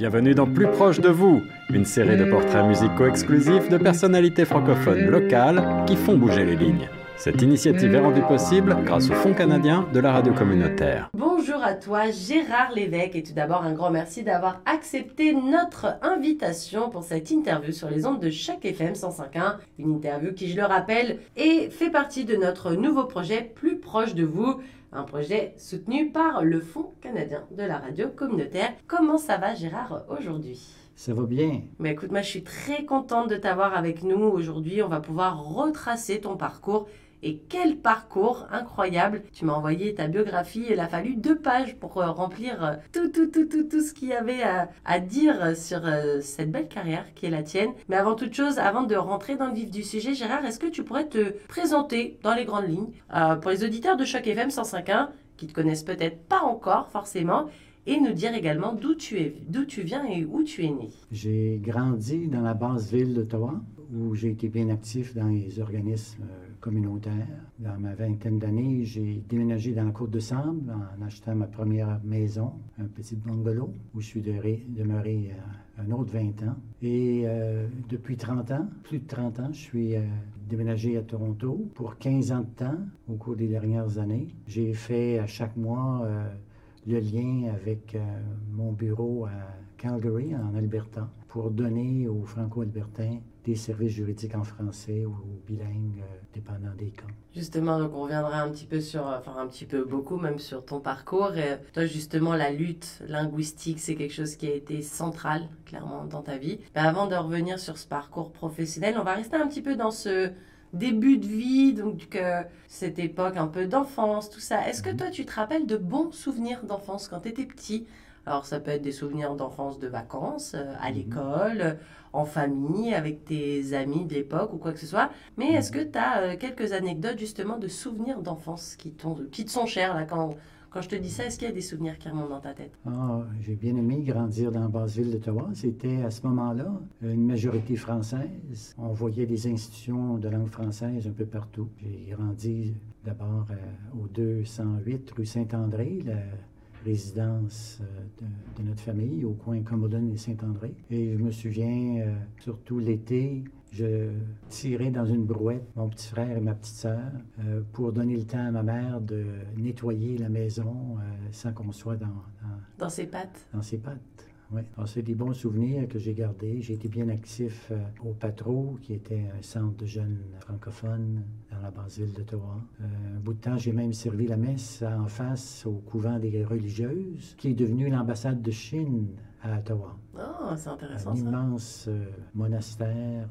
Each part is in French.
Bienvenue dans Plus proche de vous, une série de portraits musicaux exclusifs de personnalités francophones locales qui font bouger les lignes. Cette initiative est rendue possible grâce au Fonds canadien de la radio communautaire. Bonjour à toi, Gérard Lévesque, et tout d'abord un grand merci d'avoir accepté notre invitation pour cette interview sur les ondes de chaque FM 105.1. Une interview qui, je le rappelle, est fait partie de notre nouveau projet Plus proche de vous. Un projet soutenu par le Fonds canadien de la radio communautaire. Comment ça va, Gérard, aujourd'hui? Ça va bien. Mais écoute, moi je suis très contente de t'avoir avec nous aujourd'hui. On va pouvoir retracer ton parcours et quel parcours incroyable Tu m'as envoyé ta biographie. Il a fallu deux pages pour euh, remplir euh, tout, tout, tout, tout, tout ce qu'il y avait à, dire sur euh, cette belle carrière qui est la tienne. Mais avant toute chose, avant de rentrer dans le vif du sujet, Gérard, est-ce que tu pourrais te présenter dans les grandes lignes euh, pour les auditeurs de Choc FM 105.1 qui te connaissent peut-être pas encore forcément et nous dire également d'où tu es, d'où tu viens et où tu es né? J'ai grandi dans la basse ville d'Ottawa, où j'ai été bien actif dans les organismes euh, communautaires. Dans ma vingtaine d'années, j'ai déménagé dans la Côte de Sable en achetant ma première maison, un petit bungalow, où je suis demeuré, euh, un autre 20 ans. Et euh, depuis 30 ans, plus de 30 ans, je suis déménagé à Toronto pour 15 ans de temps au cours des dernières années. J'ai fait à chaque mois le lien avec mon bureau à Calgary, en Alberta, pour donner aux Franco-Albertains des services juridiques en français ou bilingues, euh, dépendant des cas. Justement, donc on reviendra un petit peu sur, enfin un petit peu beaucoup même sur ton parcours. Et toi, justement, la lutte linguistique, c'est quelque chose qui a été central, clairement, dans ta vie. Mais avant de revenir sur ce parcours professionnel, on va rester un petit peu dans ce début de vie, donc euh, cette époque un peu d'enfance, tout ça. Est-ce que Mhm. toi, tu te rappelles de bons souvenirs d'enfance quand tu étais petit? Alors, ça peut être des souvenirs d'enfance de vacances, euh, à Mhm. l'école, euh, en famille, avec tes amis de l'époque ou quoi que ce soit. Mais est-ce que tu as quelques anecdotes justement de souvenirs d'enfance qui, te sont chers là quand, quand je te dis ça Est-ce qu'il y a des souvenirs qui remontent dans ta tête? Ah, j'ai bien aimé grandir dans la basse ville d'Ottawa. C'était à ce moment-là une majorité française. On voyait des institutions de langue française un peu partout. J'ai grandi d'abord euh, au 208 rue Saint-André, résidence euh, de, de notre famille au coin Commodone et Saint-André. Et je me souviens, euh, surtout l'été, je tirais dans une brouette mon petit frère et ma petite sœur euh, pour donner le temps à ma mère de nettoyer la maison euh, sans qu'on soit dans, dans, Dans ses pattes dans ses pattes. Oui. Alors, c'est des bons souvenirs que j'ai gardés. J'ai été bien actif euh, au Patro, qui était un centre de jeunes francophones dans la basse ville d'Ottawa. Euh, un bout de temps, j'ai même servi la messe en face au couvent des religieuses, qui est devenu l'ambassade de Chine à Ottawa. Oh, c'est intéressant Un ça. immense euh, monastère,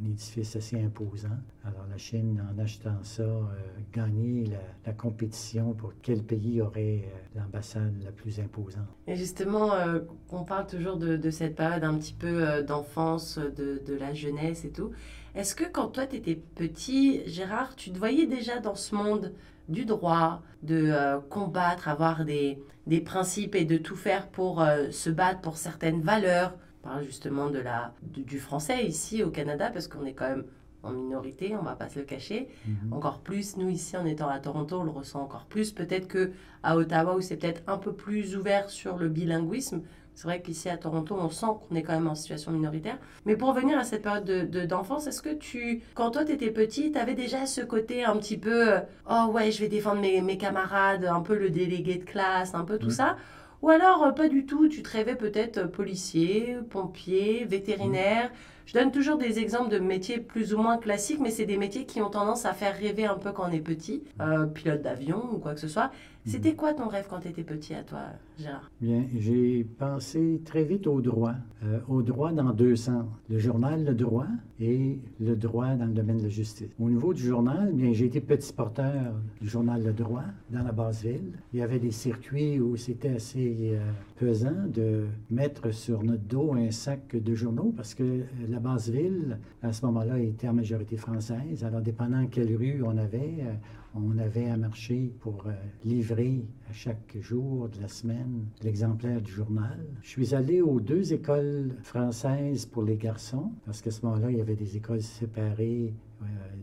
un, édifice assez imposant. Alors la Chine, en achetant ça, euh, gagnait la, compétition pour quel pays aurait euh, l'ambassade la plus imposante. Et justement, euh, on parle toujours de, cette période un petit peu euh, d'enfance, de, la jeunesse et tout. Est-ce que quand toi, tu étais petit, Gérard, tu te voyais déjà dans ce monde du droit, de euh, combattre, avoir des, principes et de tout faire pour se battre pour certaines valeurs? Parle justement de la, du, du français ici au Canada, parce qu'on est quand même en minorité, on va pas se le cacher. Mhm. Encore plus, nous ici en étant à Toronto, on le ressent encore plus. Peut-être que à Ottawa, où c'est peut-être un peu plus ouvert sur le bilinguisme, c'est vrai qu'ici à Toronto, on sent qu'on est quand même en situation minoritaire. Mais pour revenir à cette période de- de- d'enfance, est-ce que tu, quand toi tu étais petit, tu avais déjà ce côté un petit peu, euh, oh ouais, je vais défendre mes, mes camarades, un peu le délégué de classe, un peu tout ça? Ou alors euh, pas du tout, tu te rêvais peut-être euh, policier, pompier, vétérinaire je donne toujours des exemples de métiers plus ou moins classiques, mais c'est des métiers qui ont tendance à faire rêver un peu quand on est petit, euh, pilote d'avion ou quoi que ce soit. C'était quoi ton rêve quand tu étais petit à toi, Gérard? Bien, j'ai pensé très vite au droit. Euh, au droit dans deux sens. Le journal Le Droit et le droit dans le domaine de la justice. Au niveau du journal, bien, j'ai été petit porteur du journal Le Droit dans la basse ville. Il y avait des circuits où c'était assez euh, pesant de mettre sur notre dos un sac de journaux parce que euh, la basse ville, à ce moment-là, était en majorité française. Alors, dépendant quelle rue on avait, on avait à marcher pour euh, livrer à chaque jour de la semaine l'exemplaire du journal. Je suis allé aux deux écoles françaises pour les garçons, parce qu'à ce moment-là, il y avait des écoles séparées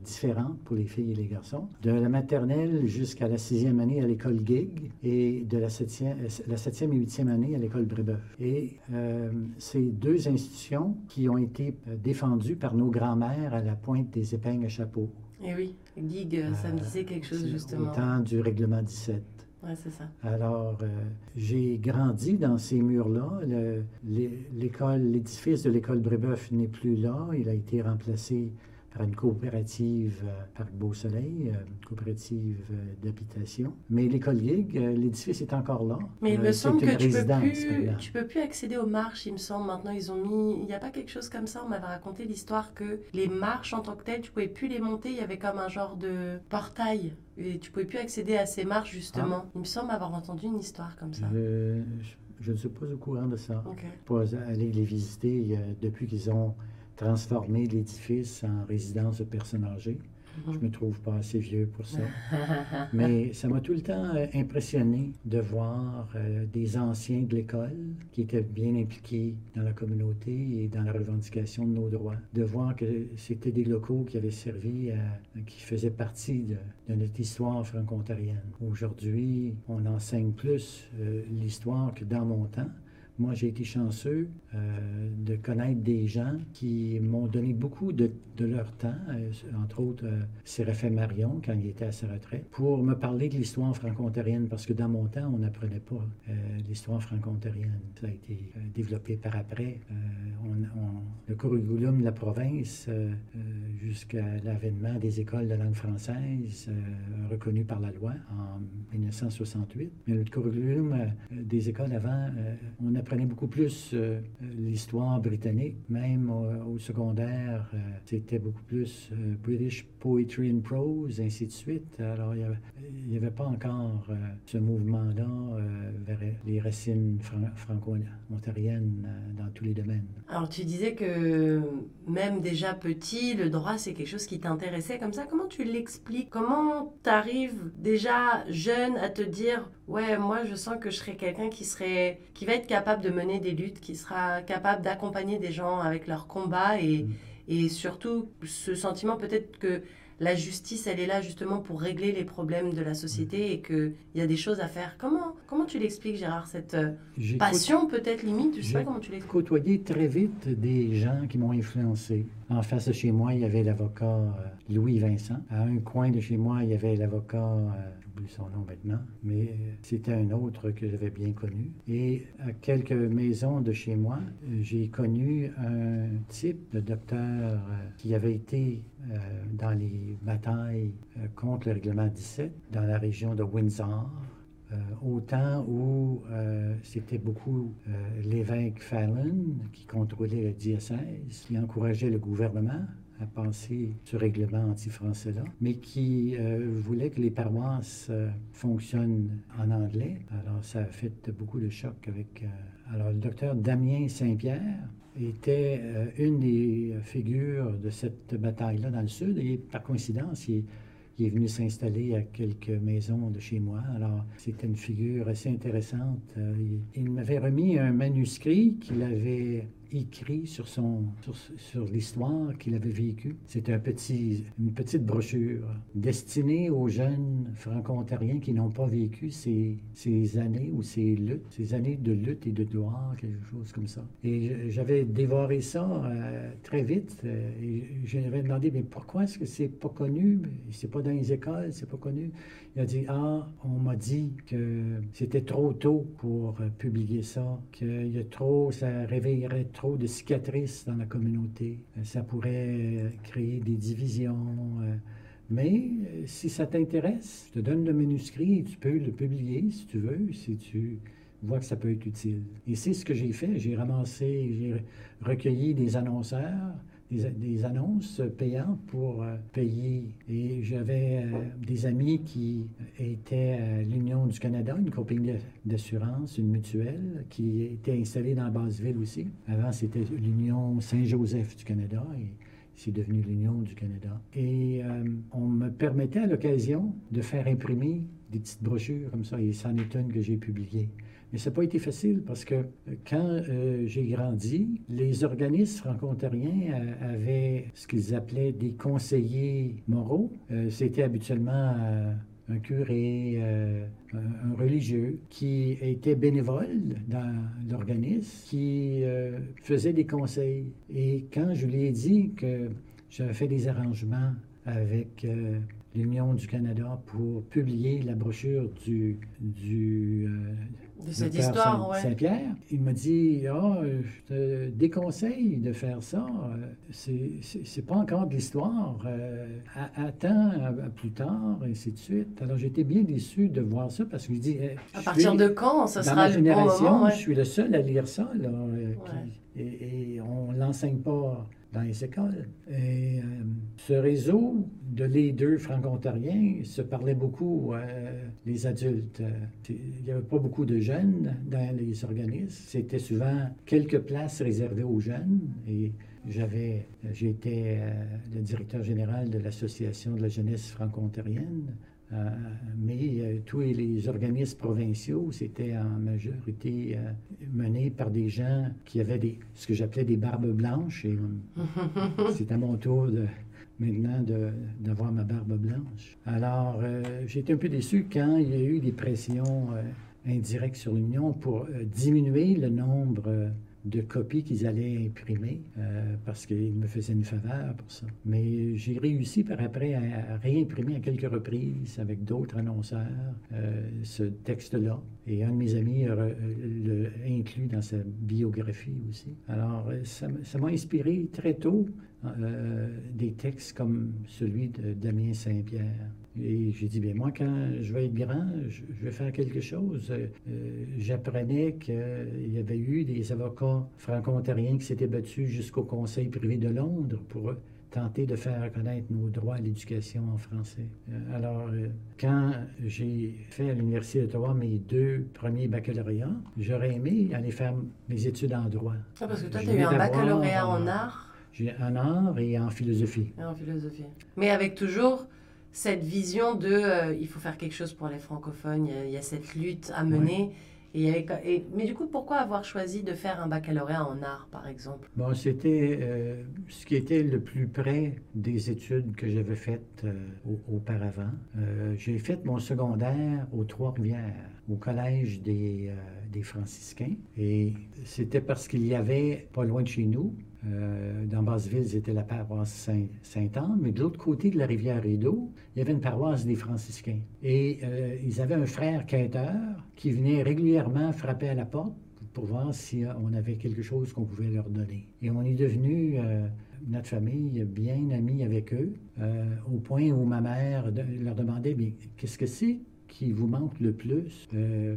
différentes pour les filles et les garçons. De la maternelle jusqu'à la sixième année à l'école Gig et de la septième, septième et huitième année à l'école Brébeuf. Et euh, ces deux institutions qui ont été défendues par nos grands-mères à la pointe des épingles à chapeau. Eh oui, Gig, ça me disait quelque chose justement. Au temps du règlement 17. Ouais, c'est ça. Alors, euh, j'ai grandi dans ces murs-là. L'école, l'édifice de l'école Brébeuf n'est plus là. Il a été remplacé par une coopérative euh, Parc Beau-Soleil, euh, coopérative d'habitation. Mais l'école Gig, l'édifice est encore là. Mais il me semble que tu peux, plus, tu peux plus accéder aux marches, il me semble. Maintenant, ils ont mis... Il n'y a pas quelque chose comme ça. On m'avait raconté l'histoire que les marches en tant que telles, tu pouvais plus les monter. Il y avait comme un genre de portail et tu pouvais plus accéder à ces marches, justement. Ah. Il me semble avoir entendu une histoire comme ça. Je, ne suis pas au courant de ça. Okay. Pas aller les visiter depuis qu'ils ont transformé l'édifice en résidence de personnes âgées. Je me trouve pas assez vieux pour ça. Mais ça m'a tout le temps euh, impressionné de voir euh, des anciens de l'école qui étaient bien impliqués dans la communauté et dans la revendication de nos droits. De voir que c'était des locaux qui avaient servi, à, qui faisaient partie de, notre histoire franco-ontarienne. Aujourd'hui, on enseigne plus euh, l'histoire que dans mon temps. Moi, j'ai été chanceux euh, de connaître des gens qui m'ont donné beaucoup de, leur temps, euh, entre autres euh, Marion, quand il était à sa retraite, pour me parler de l'histoire franco-ontarienne, parce que dans mon temps, on n'apprenait pas l'histoire franco-ontarienne. Ça a été développé par après. le curriculum de la province, jusqu'à l'avènement des écoles de langue française, reconnu par la loi en 1968. Mais le curriculum des écoles avant, on a apprenait beaucoup plus euh, l'histoire britannique, même au, secondaire, euh, c'était beaucoup plus euh, British Poetry and Prose, ainsi de suite. Alors, il n'y avait, pas encore ce mouvement-là vers les racines franco-ontariennes dans tous les domaines. Alors, tu disais que même déjà petit, le droit, c'est quelque chose qui t'intéressait comme ça. Comment tu l'expliques? Comment tu arrives déjà jeune à te dire ouais, moi je sens que je serais quelqu'un qui serait qui va être capable de mener des luttes, qui sera capable d'accompagner des gens avec leurs combats et, mm. et surtout ce sentiment peut-être que la justice, elle est là justement pour régler les problèmes de la société et qu'il y a des choses à faire. Comment, comment tu l'expliques, Gérard, cette euh, passion peut-être limite? Je sais pas comment tu l'expliques. J'ai côtoyé très vite des gens qui m'ont influencé. En face de chez moi, il y avait l'avocat euh, Louis Vincent. À un coin de chez moi, il y avait l'avocat euh, j'oublie son nom maintenant, mais c'était un autre que j'avais bien connu. Et à quelques maisons de chez moi, j'ai connu un type de docteur qui avait été euh, dans les batailles euh, contre le règlement 17 dans la région de Windsor. Euh, au temps où c'était beaucoup l'évêque Fallon qui contrôlait le diocèse, qui encourageait le gouvernement à penser ce règlement anti-français-là, mais qui voulait que les paroisses fonctionnent en anglais. Alors, ça a fait beaucoup de chocs avec... alors, le docteur Damien Saint-Pierre, était euh, une des figures de cette bataille-là dans le sud. Et par coïncidence, il, est venu s'installer à quelques maisons de chez moi. Alors, c'était une figure assez intéressante. Euh, il m'avait remis un manuscrit qu'il avait écrit sur, son, sur, l'histoire qu'il avait vécue. C'était une petite brochure destinée aux jeunes franco-ontariens qui n'ont pas vécu ces, ces années ou ces luttes, ces années de lutte et de gloire, quelque chose comme ça. Et j'avais dévoré ça euh, très vite. Euh, et j'avais demandé, mais pourquoi est-ce que c'est pas connu? C'est pas dans les écoles, c'est pas connu. Il a dit, ah, on m'a dit que c'était trop tôt pour euh, publier ça, qu'il y a trop, ça réveillerait trop de cicatrices dans la communauté, euh, ça pourrait euh, créer des divisions. Mais si ça t'intéresse, je te donne le manuscrit tu peux le publier si tu veux, si tu vois que ça peut être utile. Et c'est ce que j'ai fait. J'ai ramassé, j'ai recueilli des annonceurs, des, annonces payantes pour euh, payer. Et j'avais euh, des amis qui étaient à l'Union du Canada, une compagnie d'assurance, une mutuelle, qui était installée dans Basseville aussi. Avant, c'était l'Union Saint-Joseph du Canada. Et, c'est devenu l'Union du Canada. Et euh, on me permettait à l'occasion de faire imprimer des petites brochures comme ça, et c'en est une que j'ai publiée. Mais ça n'a pas été facile parce que quand j'ai grandi, les organismes franco-ontariens avaient ce qu'ils appelaient des conseillers moraux. C'était habituellement un curé, euh, un religieux qui était bénévole dans l'organisme, qui euh, faisait des conseils. Et quand je lui ai dit que j'avais fait des arrangements avec euh, l'Union du Canada pour publier la brochure du, du de cette histoire, Saint, Saint-Pierre. Il m'a dit Ah, je te déconseille de faire ça. C'est pas encore de l'histoire. Euh, attends plus tard, et ainsi de suite. Alors, j'étais bien déçu de voir ça parce que je dis À partir de quand ça sera le bon moment Je suis le seul à lire ça. Là, euh, et, et, on ne l'enseigne pas dans les écoles. Et ce réseau de leaders franco-ontariens se parlait beaucoup, euh, les adultes. Il n'y avait pas beaucoup de jeunes dans les organismes. C'était souvent quelques places réservées aux jeunes. Et j'avais, j'étais euh, le directeur général de l'Association de la jeunesse franco-ontarienne. Euh, mais euh, tous les organismes provinciaux, c'était en majorité euh, mené par des gens qui avaient des, ce que j'appelais des barbes blanches. Et c'est à mon tour de, maintenant d'avoir ma barbe blanche. Alors, j'étais un peu déçu quand il y a eu des pressions indirectes sur l'Union pour diminuer le nombre de copies qu'ils allaient imprimer euh, parce qu'ils me faisaient une faveur pour ça. Mais j'ai réussi par après à, réimprimer à quelques reprises avec d'autres annonceurs euh, ce texte-là. Et un de mes amis l'a inclus dans sa biographie aussi. Alors, euh, ça m'a inspiré très tôt des textes comme celui de Damien Saint-Pierre. Et j'ai dit, bien moi, quand je vais être grand, je, vais faire quelque chose. Euh, j'apprenais qu'il y avait eu des avocats franco-ontariens qui s'étaient battus jusqu'au Conseil privé de Londres pour tenter de faire reconnaître nos droits à l'éducation en français. Euh, alors, euh, quand j'ai fait à l'Université d'Ottawa mes deux premiers baccalauréats, j'aurais aimé aller faire mes études en droit. Ah, parce que toi, tu as eu un baccalauréat en art. J'ai un art et en philosophie. Et en philosophie. Mais avec toujours cette vision de euh, il faut faire quelque chose pour les francophones, il y a, cette lutte à mener. Et, mais du coup, pourquoi avoir choisi de faire un baccalauréat en art, par exemple? Bon, c'était euh, ce qui était le plus près des études que j'avais faites euh, auparavant. J'ai fait mon secondaire aux Trois-Rivières, au Collège des, des franciscains. Et c'était parce qu'il y avait, pas loin de chez nous, euh, dans Basseville, c'était la paroisse Saint-Anne, mais de l'autre côté de la rivière Rideau, il y avait une paroisse des franciscains. Et euh, ils avaient un frère quêteur qui venait régulièrement frapper à la porte pour voir si euh, on avait quelque chose qu'on pouvait leur donner. Et on est devenu, notre famille, bien amis avec eux, au point où ma mère leur demandait, mais qu'est-ce que c'est qui vous manque le plus?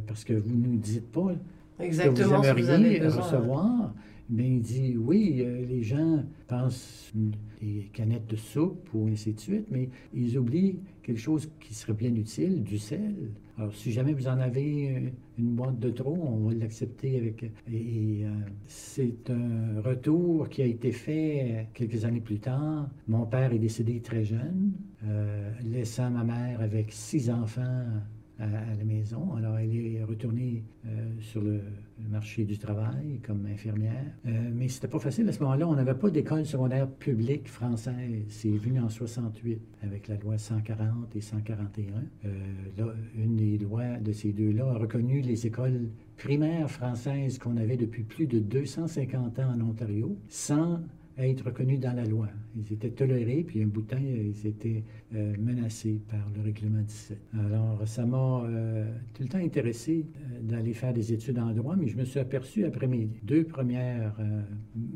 parce que vous ne nous dites pas Exactement, que vous aimeriez recevoir. Mais il dit oui, euh, les gens pensent des canettes de soupe ou ainsi de suite, mais ils oublient quelque chose qui serait bien utile, du sel. Alors, si jamais vous en avez euh, une boîte de trop, on va l'accepter avec. Et, euh, c'est un retour qui a été fait quelques années plus tard. Mon père est décédé très jeune, laissant ma mère avec six enfants à, la maison. Alors, elle est retournée euh, sur le, marché du travail comme infirmière. Euh, mais c'était pas facile à ce moment-là. On n'avait pas d'école secondaire publique française. C'est venu en 68 avec la loi 140 et 141. Euh, là, une des lois de ces deux-là a reconnu les écoles primaires françaises qu'on avait depuis plus de 250 ans en Ontario sans être reconnus dans la loi. Ils étaient tolérés, puis un bout de temps, ils étaient euh, menacés par le règlement 17. Alors, ça m'a euh, tout le temps intéressé euh, d'aller faire des études en droit, mais je me suis aperçu après mes deux premières,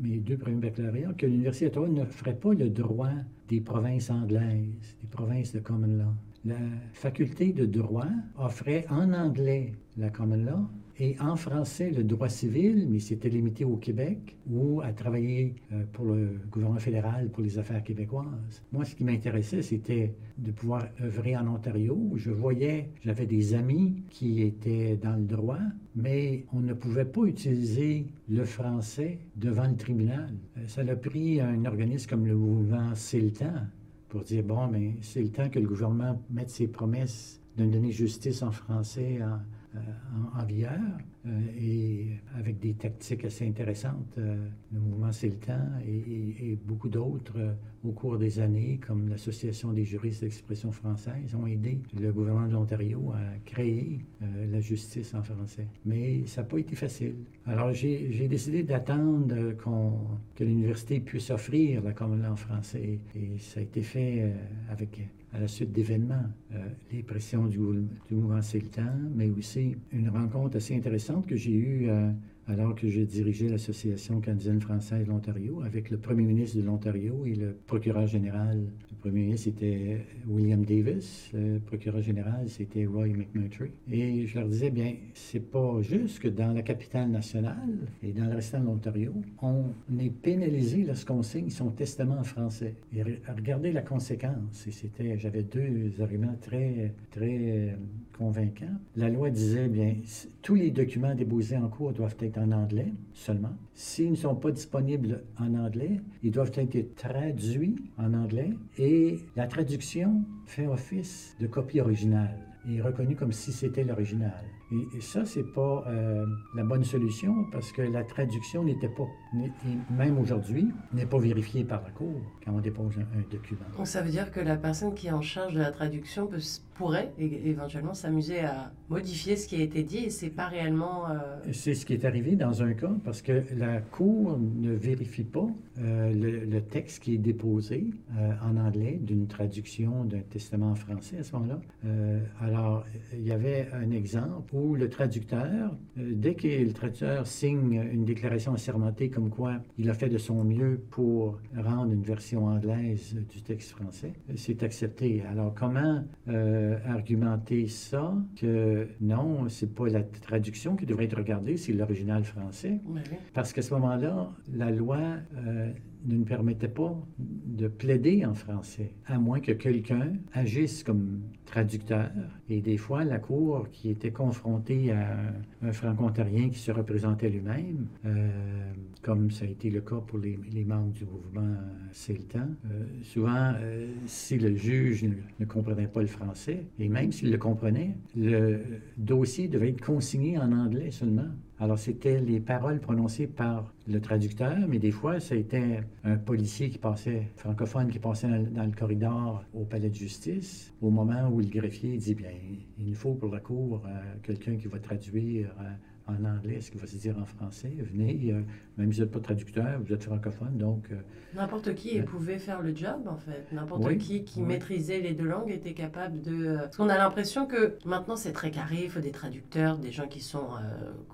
mes deux premiers baccalauréats que l'Université d'Ottawa ne ferait pas le droit des provinces anglaises, des provinces de common law. La faculté de droit offrait en anglais la common law et en français le droit civil, mais c'était limité au Québec ou à travailler euh, pour le gouvernement fédéral pour les affaires québécoises. Moi, ce qui m'intéressait, c'était de pouvoir œuvrer en Ontario. Je voyais, j'avais des amis qui étaient dans le droit, mais on ne pouvait pas utiliser le français devant le tribunal. Euh, ça a pris un organisme comme le mouvement C'est le temps pour dire, bon, mais c'est le temps que le gouvernement mette ses promesses de donner justice en français euh, en, vigueur. Et avec des tactiques assez intéressantes. le mouvement C'est le temps et, beaucoup d'autres au cours des années, comme l'Association des juristes d'expression française, ont aidé le gouvernement de l'Ontario à créer la justice en français. Mais ça n'a pas été facile. Alors j'ai décidé d'attendre que l'université puisse offrir la commune en français et ça a été fait avec à la suite d'événements, euh, les pressions du, du mouvement C'est le temps, mais aussi une rencontre assez intéressante que j'ai eue euh, alors que j'ai dirigé l'Association canadienne-française de l'Ontario avec le premier ministre de l'Ontario et le procureur général. Le premier ministre, c'était William Davis. Le procureur général, c'était Roy McMurtry. Et je leur disais, bien, c'est pas juste que dans la capitale nationale et dans le restant de l'Ontario, on est pénalisé lorsqu'on signe son testament en français. Et regardez la conséquence. Et c'était, j'avais deux arguments très, très convaincant. La loi disait, bien, tous les documents déposés en cours doivent être en anglais seulement. S'ils ne sont pas disponibles en anglais, ils doivent être traduits en anglais et la traduction fait office de copie originale et reconnue comme si c'était l'original. Et, ça, c'est pas euh, la bonne solution parce que la traduction n'était pas, même aujourd'hui, n'est pas vérifiée par la Cour quand on dépose un, document. Donc ça veut dire que la personne qui est en charge de la traduction peut, pourrait éventuellement s'amuser à modifier ce qui a été dit et c'est pas réellement. Euh, c'est ce qui est arrivé dans un cas parce que la Cour ne vérifie pas euh, le, texte qui est déposé en anglais d'une traduction d'un testament en français à ce moment-là. alors, il y avait un exemple où le traducteur, euh, dès que le traducteur signe une déclaration assermentée comme quoi il a fait de son mieux pour rendre une version anglaise du texte français, euh, c'est accepté. Alors comment euh, argumenter ça que non, c'est pas la traduction qui devrait être regardée, c'est l'original français? Parce qu'à ce moment-là, la loi ne nous permettait pas de plaider en français, à moins que quelqu'un agisse comme traducteur. Et des fois, la Cour, qui était confrontée à un, franco-ontarien qui se représentait lui-même, euh, comme ça a été le cas pour les, membres du mouvement C'est le euh, souvent, euh, si le juge ne, ne, comprenait pas le français, et même s'il le comprenait, le dossier devait être consigné en anglais seulement. Alors, c'était les paroles prononcées par le traducteur, mais des fois, été un policier qui passait, francophone, qui passait dans, le corridor au palais de justice, au moment où le greffier dit, bien, il nous faut pour la cour euh, quelqu'un qui va traduire euh, en anglais, ce qu'il va se dire en français. Venez, euh, même si vous n'êtes pas traducteur, vous êtes francophone, donc... Euh, N'importe qui euh, pouvait faire le job, en fait. N'importe qui qui maîtrisait les deux langues était capable de... Parce qu'on a l'impression que maintenant, c'est très carré, il faut des traducteurs, des gens qui sont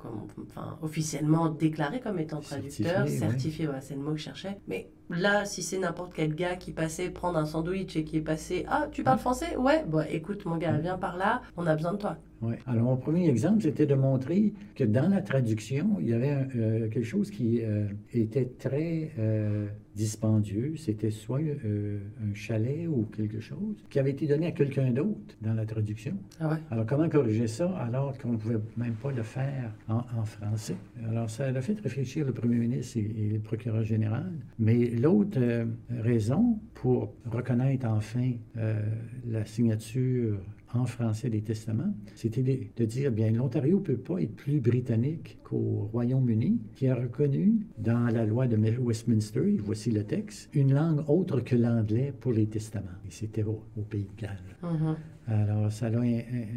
comme, enfin, officiellement déclarés comme étant traducteurs, certifiés, c'est le mot que je cherchais. Mais là, si c'est n'importe quel gars qui passait prendre un sandwich et qui est passé « Ah, tu parles français? Ouais, bon, écoute, mon gars, viens par là, on a besoin de toi. » Oui. Alors, mon premier exemple, c'était de montrer que dans la traduction, il y avait euh, quelque chose qui euh, était très euh, dispendieux. C'était soit un chalet ou quelque chose qui avait été donné à quelqu'un d'autre dans la traduction. Ah ouais? Alors, comment corriger ça alors qu'on ne pouvait même pas le faire en, français? Alors, ça a fait réfléchir le premier ministre et, et le procureur général. Mais l'autre raison pour reconnaître enfin la signature en français des testaments, c'était de, dire, bien, l'Ontario ne peut pas être plus britannique qu'au Royaume-Uni, qui a reconnu dans la loi de Westminster, voici le texte, une langue autre que l'anglais pour les testaments. Et c'était au, Pays de Galles. Mm-hmm. Alors, ça l'a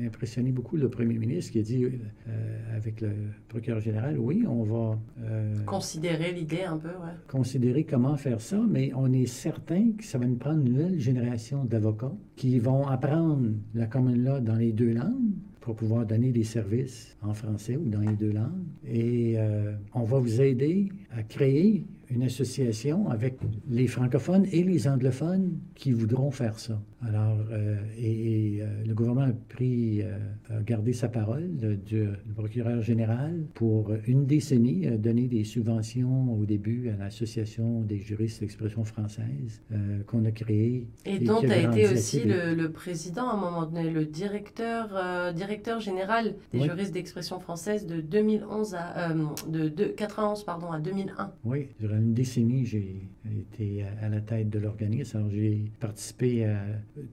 impressionné beaucoup le premier ministre qui a dit euh, avec le procureur général, oui, on va... Euh, considérer l'idée un peu, ouais. Considérer comment faire ça, mais on est certain que ça va nous prendre une nouvelle génération d'avocats qui vont apprendre la common law dans les deux langues pour pouvoir donner des services en français ou dans les deux langues. Et euh, on va vous aider à créer une association avec les francophones et les anglophones qui voudront faire ça. Alors, euh, et, euh, le gouvernement a pris, euh, a gardé sa parole du, procureur général pour une décennie, a donné des subventions au début à l'Association des juristes d'expression française qu'on a créée. Et, dont a été aussi le, président à un moment donné, le directeur, directeur général des juristes d'expression française de 2011 à, de, 91 pardon, à 2001. Oui, durant une décennie, j'ai été à la tête de l'organisme. Alors, j'ai participé à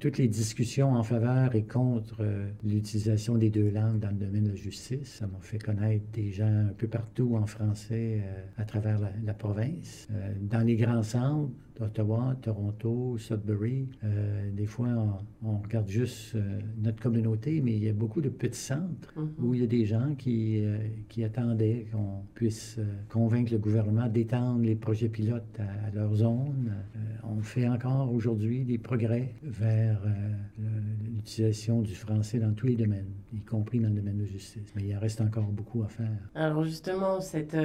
toutes les discussions en faveur et contre euh, l'utilisation des deux langues dans le domaine de la justice. Ça m'a fait connaître des gens un peu partout en français euh, à travers la, province. Euh, dans les grands centres, Ottawa, Toronto, Sudbury. Euh, des fois, on, regarde juste euh, notre communauté, mais il y a beaucoup de petits centres mhm. où il y a des gens qui, euh, qui attendaient qu'on puisse convaincre le gouvernement d'étendre les projets pilotes à, leur zone. on fait encore aujourd'hui des progrès vers l'utilisation du français dans tous les domaines, y compris dans le domaine de justice. Mais il reste encore beaucoup à faire. Alors justement, cette,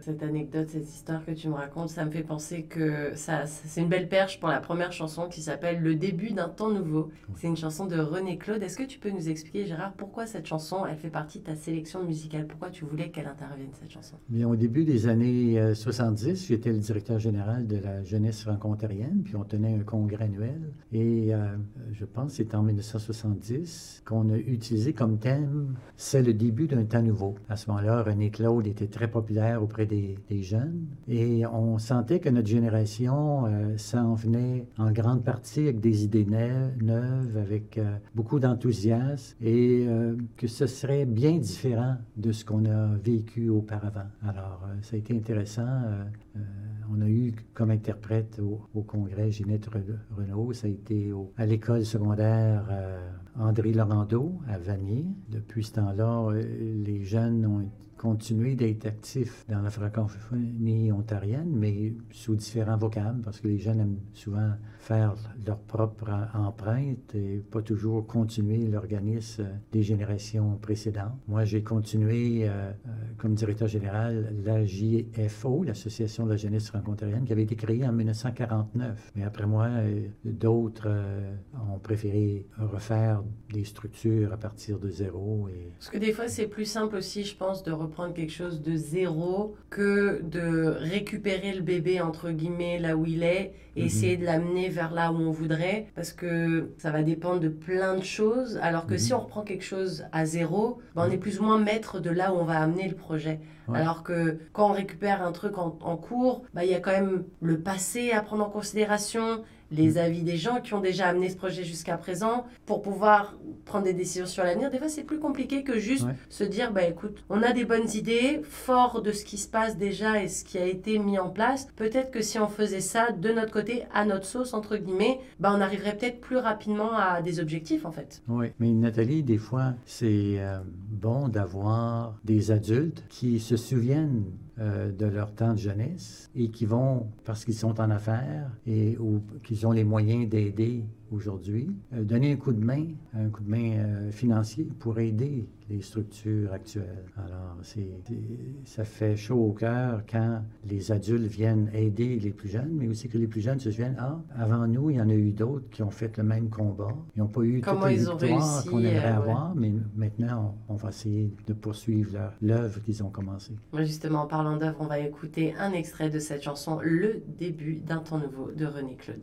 cette anecdote, cette histoire que tu me racontes, ça me fait penser que ça c'est une belle perche pour la première chanson qui s'appelle Le début d'un temps nouveau. C'est une chanson de René Claude. Est-ce que tu peux nous expliquer, Gérard, pourquoi cette chanson, elle fait partie de ta sélection musicale? Pourquoi tu voulais qu'elle intervienne, cette chanson? Bien, au début des années 70, euh, j'étais le directeur général de la jeunesse franco-ontarienne, puis on tenait un congrès annuel. Et euh, je pense que c'est en 1970 qu'on a utilisé comme thème « C'est le début d'un temps nouveau ». À ce moment-là, René Claude était très populaire auprès des, des jeunes et on sentait que notre génération euh, ça en venait en grande partie avec des idées neuves, avec euh, beaucoup d'enthousiasme et euh, que ce serait bien différent de ce qu'on a vécu auparavant. Alors, ça a été intéressant. on a eu comme interprète au, congrès Ginette Renault, ça a été à l'école secondaire André Laurando à Vanier. Depuis ce temps-là, les jeunes ont continuer d'être actifs dans la francophonie ontarienne, mais sous différents vocables, parce que les jeunes aiment souvent faire leur propre empreinte et pas toujours continuer l'organisme des générations précédentes. Moi, j'ai continué euh, euh, comme directeur général la JFO, l'Association de la jeunesse franco-ontarienne, qui avait été créée en 1949. Mais après moi, euh, d'autres ont préféré refaire des structures à partir de zéro. Et... Parce que des fois, c'est plus simple aussi, je pense, de reprendre quelque chose de zéro que de récupérer le bébé, entre guillemets, là où il est et mhm. essayer de l'amener vers là où on voudrait, parce que ça va dépendre de plein de choses, alors que si mhm. on reprend quelque chose à zéro, ben, on est plus ou moins maître de là où on va amener le projet. Alors que quand on récupère un truc en, cours, ben, il y a quand même le passé à prendre en considération, les mm. avis des gens qui ont déjà amené ce projet jusqu'à présent pour pouvoir prendre des décisions sur l'avenir. Des fois, c'est plus compliqué que juste se dire, bah écoute, on a des bonnes idées, fort de ce qui se passe déjà et ce qui a été mis en place. Peut-être que si on faisait ça de notre côté, à notre sauce, entre guillemets, bah on arriverait peut-être plus rapidement à des objectifs, en fait. Oui, mais Nathalie, des fois, c'est euh, bon d'avoir des adultes qui se souviennent euh, de leur temps de jeunesse et qui vont, parce qu'ils sont en affaires et qu'ils ont les moyens d'aider aujourd'hui, euh, donner un coup de main, un coup de main euh, financier pour aider les structures actuelles. Alors, c'est, ça fait chaud au cœur quand les adultes viennent aider les plus jeunes, mais aussi que les plus jeunes se souviennent, ah, avant nous, il y en a eu d'autres qui ont fait le même combat. Ils n'ont pas eu toutes les victoires qu'on aimerait euh, avoir, mais maintenant, on, va essayer de poursuivre l'œuvre qu'ils ont commencée. Justement, en parlant d'œuvre, on va écouter un extrait de cette chanson, Le début d'un temps nouveau de René Claude.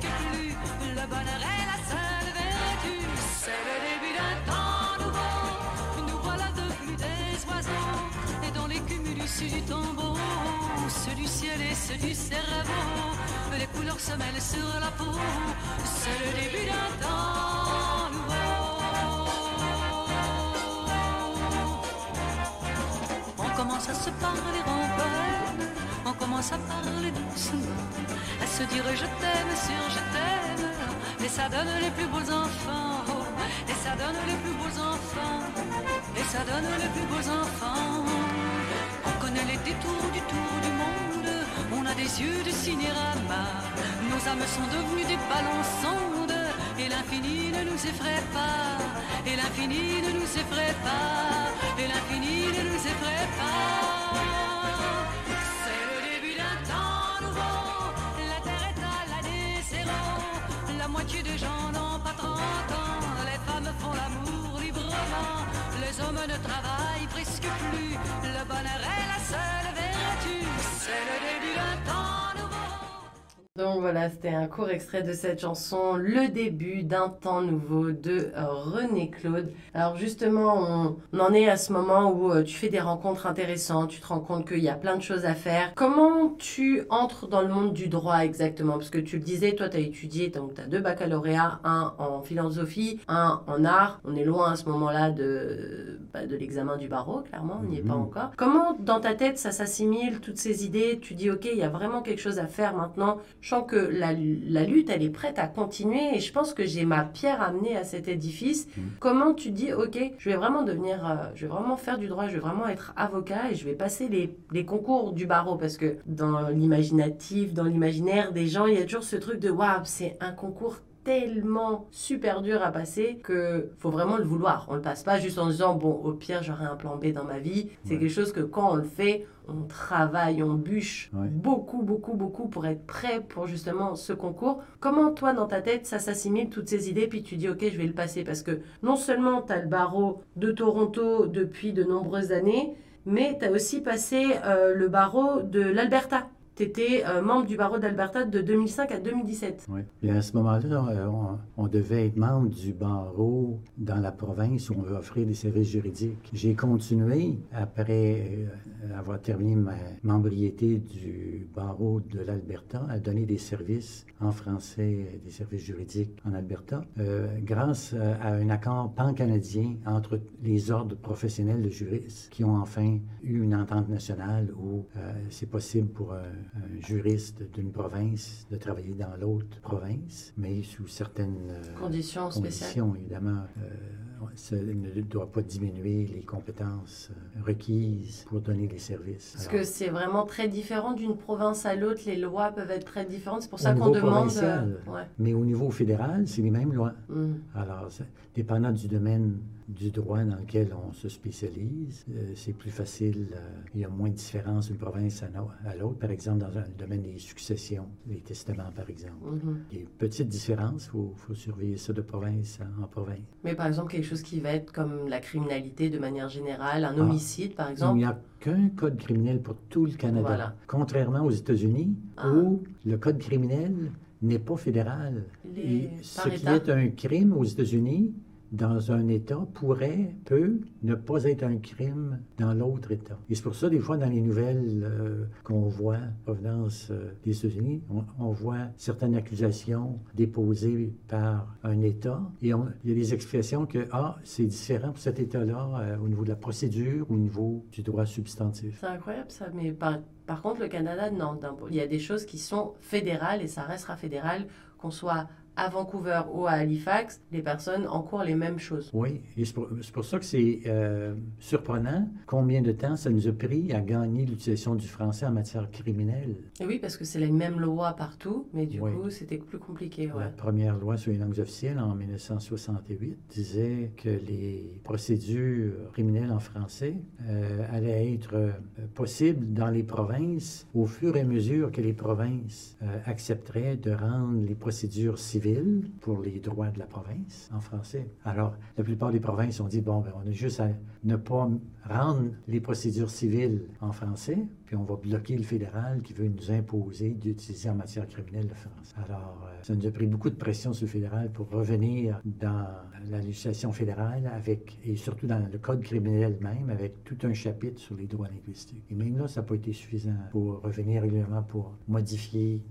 Plus, le bonheur est la seule vertu, c'est le début d'un temps nouveau, nous voilà devenus des oiseaux, et dans les cumulus du tombeau, ceux du ciel et ceux du cerveau, les couleurs se mêlent sur la peau, c'est le début d'un temps nouveau. commence à se parler en on commence à parler doucement, à se dire je t'aime sur je t'aime, et ça donne les plus beaux enfants, et ça donne les plus beaux enfants, et ça donne les plus beaux enfants. On connaît les détours du tour du monde, on a des yeux de cinérama, nos âmes sont devenues des ballons sondes, et l'infini ne nous effraie pas, et l'infini ne nous effraie pas, et l'infini ne nous effraie pas. Des gens n'ont pas 30 ans. Les femmes font l'amour librement. Les hommes ne travaillent presque plus. Le bonheur est la seule vertu. C'est le début d'un temps. Donc voilà, c'était un court extrait de cette chanson, Le début d'un temps nouveau de René Claude. Alors justement, on, en est à ce moment où euh, tu fais des rencontres intéressantes, tu te rends compte qu'il y a plein de choses à faire. Comment tu entres dans le monde du droit exactement? Parce que tu le disais, toi tu as étudié, donc tu as deux baccalauréats, un en philosophie, un en art. On est loin à ce moment-là de, bah, de l'examen du barreau, clairement, on n'y est pas Mhm. encore. Comment dans ta tête ça s'assimile, toutes ces idées? Tu dis, ok, il y a vraiment quelque chose à faire maintenant. Je sens que la, la lutte, elle est prête à continuer et je pense que j'ai ma pierre amenée à cet édifice. Mhm. Comment tu dis, ok, je vais vraiment devenir, euh, je vais vraiment faire du droit, je vais vraiment être avocat et je vais passer les, les concours du barreau parce que dans l'imaginatif, dans l'imaginaire des gens, il y a toujours ce truc de, waouh, c'est un concours tellement super dur à passer que faut vraiment le vouloir. On le passe pas juste en disant bon au pire j'aurai un plan B dans ma vie. C'est Ouais. quelque chose que quand on le fait, on travaille, on bûche Ouais. beaucoup beaucoup beaucoup pour être prêt pour justement ce concours. Comment toi dans ta tête ça s'assimile toutes ces idées puis tu dis ok je vais le passer? Parce que non seulement tu as le barreau de Toronto depuis de nombreuses années, mais tu as aussi passé euh, le barreau de l'Alberta. Tu étais membre du barreau d'Alberta de 2005 à 2017. Oui. Et à ce moment-là, euh, on, devait être membre du barreau dans la province où on veut offrir des services juridiques. J'ai continué après euh, avoir terminé ma membriété du barreau de l'Alberta à donner des services en français, euh, des services juridiques en Alberta, euh, grâce euh, à un accord pan-canadien entre les ordres professionnels de juristes qui ont enfin eu une entente nationale où euh, c'est possible pour un, un juriste d'une province de travailler dans l'autre province, mais sous certaines euh, Conditions spéciales. conditions, évidemment. Euh, ça ne doit pas diminuer les compétences euh, requises pour donner les services. Parce Alors, que c'est vraiment très différent d'une province à l'autre, les lois peuvent être très différentes. C'est pour ça qu'on demande. euh, ouais. Mais au niveau fédéral, c'est les mêmes lois. Mm. Alors, dépendant du domaine du droit dans lequel on se spécialise, euh, c'est plus facile. euh, il y a moins de différence d'une province à l'autre. Par exemple, dans le domaine des successions, les testaments, par exemple. Des petites différences, il faut, faut surveiller ça de province en province. Mais par exemple, quelque chose qui va être comme la criminalité de manière générale, un Ah. homicide par Il exemple. n'y a qu'un code criminel pour tout le Canada. Voilà. Contrairement aux États-Unis, Ah. où le code criminel n'est pas fédéral. Les- Et ce qui est un crime aux États-Unis, dans un État, pourrait, peut ne pas être un crime dans l'autre État. Et c'est pour ça, des fois, dans les nouvelles euh, qu'on voit, provenance euh, des États-Unis, on, voit certaines accusations déposées par un État, et il y a des expressions que, ah, c'est différent pour cet État-là euh, au niveau de la procédure, au niveau du droit substantif. C'est incroyable ça, mais par, par contre le Canada, non. Il y a des choses qui sont fédérales et ça restera fédéral, qu'on soit à Vancouver ou à Halifax, les personnes encourent les mêmes choses. Oui, et c'est pour, pour ça que c'est euh, surprenant combien de temps ça nous a pris à gagner l'utilisation du français en matière criminelle. Et oui, parce que c'est les mêmes lois partout, mais du Oui. coup c'était plus compliqué. Ouais. La première loi sur les langues officielles en 1968 disait que les procédures criminelles en français euh, allaient être euh, possibles dans les provinces au fur et à mesure que les provinces euh, accepteraient de rendre les procédures civiles pour les droits de la province en français. Alors, la plupart des provinces ont dit, bon, ben, on a juste à ne pas rendre les procédures civiles en français, puis on va bloquer le fédéral qui veut nous imposer d'utiliser en matière criminelle le français. Alors, euh, ça nous a pris beaucoup de pression sur le fédéral pour revenir dans la législation fédérale avec, et surtout dans le code criminel même, avec tout un chapitre sur les droits linguistiques. Et même là, ça n'a pas été suffisant pour revenir régulièrement pour modifier